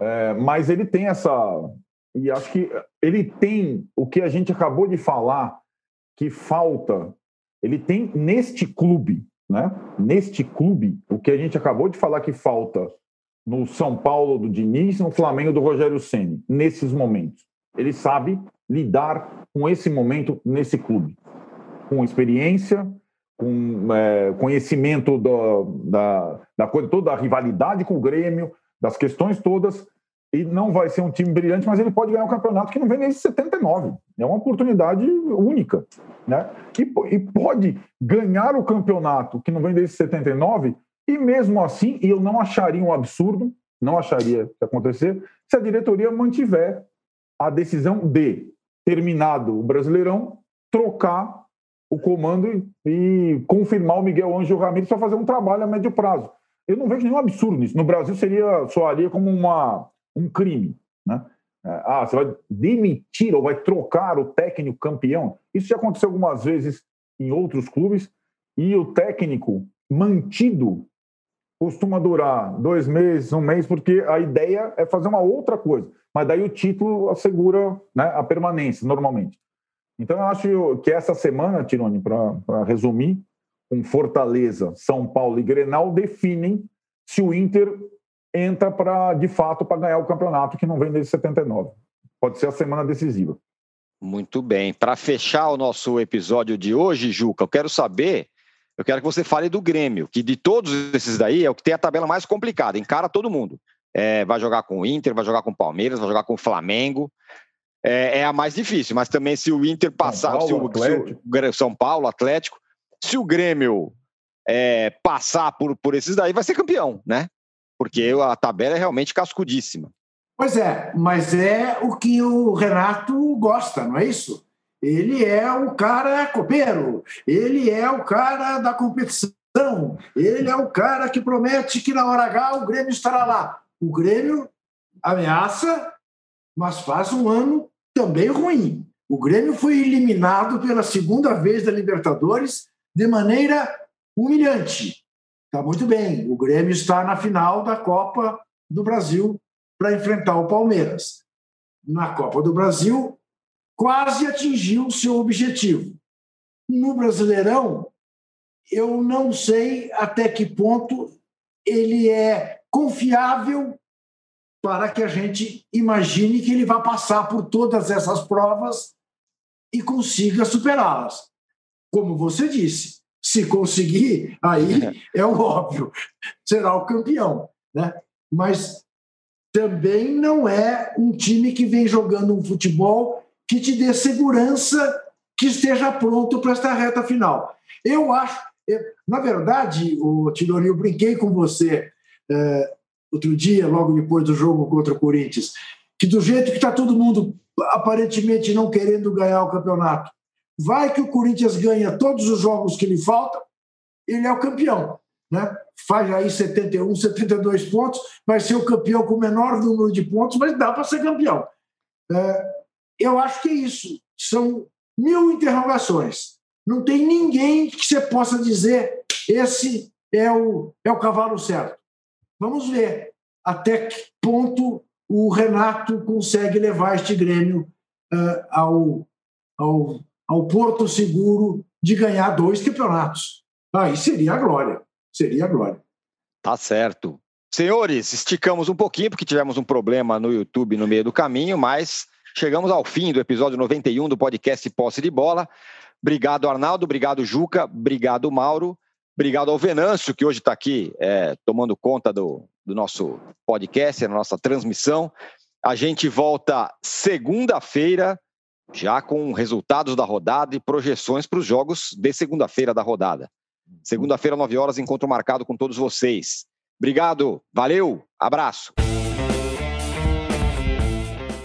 é, mas ele tem essa e acho que ele tem o que a gente acabou de falar que falta. Ele tem neste clube, né? Neste clube, o que a gente acabou de falar que falta no São Paulo do Diniz, no Flamengo do Rogério Ceni nesses momentos. Ele sabe lidar com esse momento nesse clube, com experiência, com é, conhecimento do, da, da coisa toda, da rivalidade com o Grêmio, das questões todas, e não vai ser um time brilhante, mas ele pode ganhar um campeonato que não vem desde 79. É uma oportunidade única. Né? E, e pode ganhar o campeonato que não vem desde 79, e mesmo assim, e eu não acharia um absurdo, não acharia que acontecer, se a diretoria mantiver a decisão de, terminado o Brasileirão, trocar o comando e, e confirmar o Miguel Ângelo Ramírez para fazer um trabalho a médio prazo. Eu não vejo nenhum absurdo nisso. No Brasil seria soaria como uma um crime. Né? É, ah, você vai demitir ou vai trocar o técnico campeão. Isso já aconteceu algumas vezes em outros clubes e o técnico mantido costuma durar dois meses, um mês, porque a ideia é fazer uma outra coisa. Mas daí o título assegura né, a permanência, normalmente. Então eu acho que essa semana, Tirone, para resumir, com Fortaleza, São Paulo e Grenal definem se o Inter entra para, de fato, para ganhar o campeonato que não vem desde 79. Pode ser a semana decisiva. Muito bem. Para fechar o nosso episódio de hoje, Juca, eu quero saber, eu quero que você fale do Grêmio, que de todos esses daí é o que tem a tabela mais complicada, encara todo mundo. É, vai jogar com o Inter, vai jogar com o Palmeiras, vai jogar com o Flamengo. É, é a mais difícil, mas também se o Inter passar, São Paulo, se, o, se o São Paulo, Atlético, se o Grêmio é, passar por, por esses daí, vai ser campeão, né? Porque a tabela é realmente cascudíssima. Pois é, mas é o que o Renato gosta, não é isso? Ele é o cara copeiro, ele é o cara da competição, ele é o cara que promete que na hora H o Grêmio estará lá. O Grêmio ameaça, mas faz um ano também ruim. O Grêmio foi eliminado pela segunda vez da Libertadores de maneira humilhante. Está muito bem. O Grêmio está na final da Copa do Brasil para enfrentar o Palmeiras. Na Copa do Brasil, quase atingiu seu objetivo. No Brasileirão, eu não sei até que ponto ele é confiável para que a gente imagine que ele vai passar por todas essas provas e consiga superá-las. Como você disse, se conseguir, aí é o óbvio, será o campeão. Né? Mas também não é um time que vem jogando um futebol que te dê segurança que esteja pronto para esta reta final. Eu acho, na verdade, o Tironi, eu brinquei com você é, outro dia, logo depois do jogo contra o Corinthians, que do jeito que está todo mundo aparentemente não querendo ganhar o campeonato, Vai que o Corinthians ganha todos os jogos que lhe faltam, ele é o campeão. Né? Faz aí 71, 72 pontos, vai ser o campeão com o menor número de pontos, mas dá para ser campeão. É, eu acho que é isso. São mil interrogações. Não tem ninguém que você possa dizer esse é o, é o cavalo certo. Vamos ver até que ponto o Renato consegue levar este Grêmio uh, ao, ao ao Porto Seguro de ganhar dois campeonatos. Aí seria a glória. Seria a glória. Tá certo. Senhores, esticamos um pouquinho porque tivemos um problema no YouTube no meio do caminho, mas chegamos ao fim do episódio 91 do podcast Posse de Bola. Obrigado, Arnaldo. Obrigado, Juca. Obrigado, Mauro. Obrigado ao Venâncio, que hoje está aqui é, tomando conta do, do nosso podcast, da nossa transmissão. A gente volta segunda-feira já com resultados da rodada e projeções para os jogos de segunda-feira da rodada. Segunda-feira, 9 horas, encontro marcado com todos vocês. Obrigado, valeu, abraço.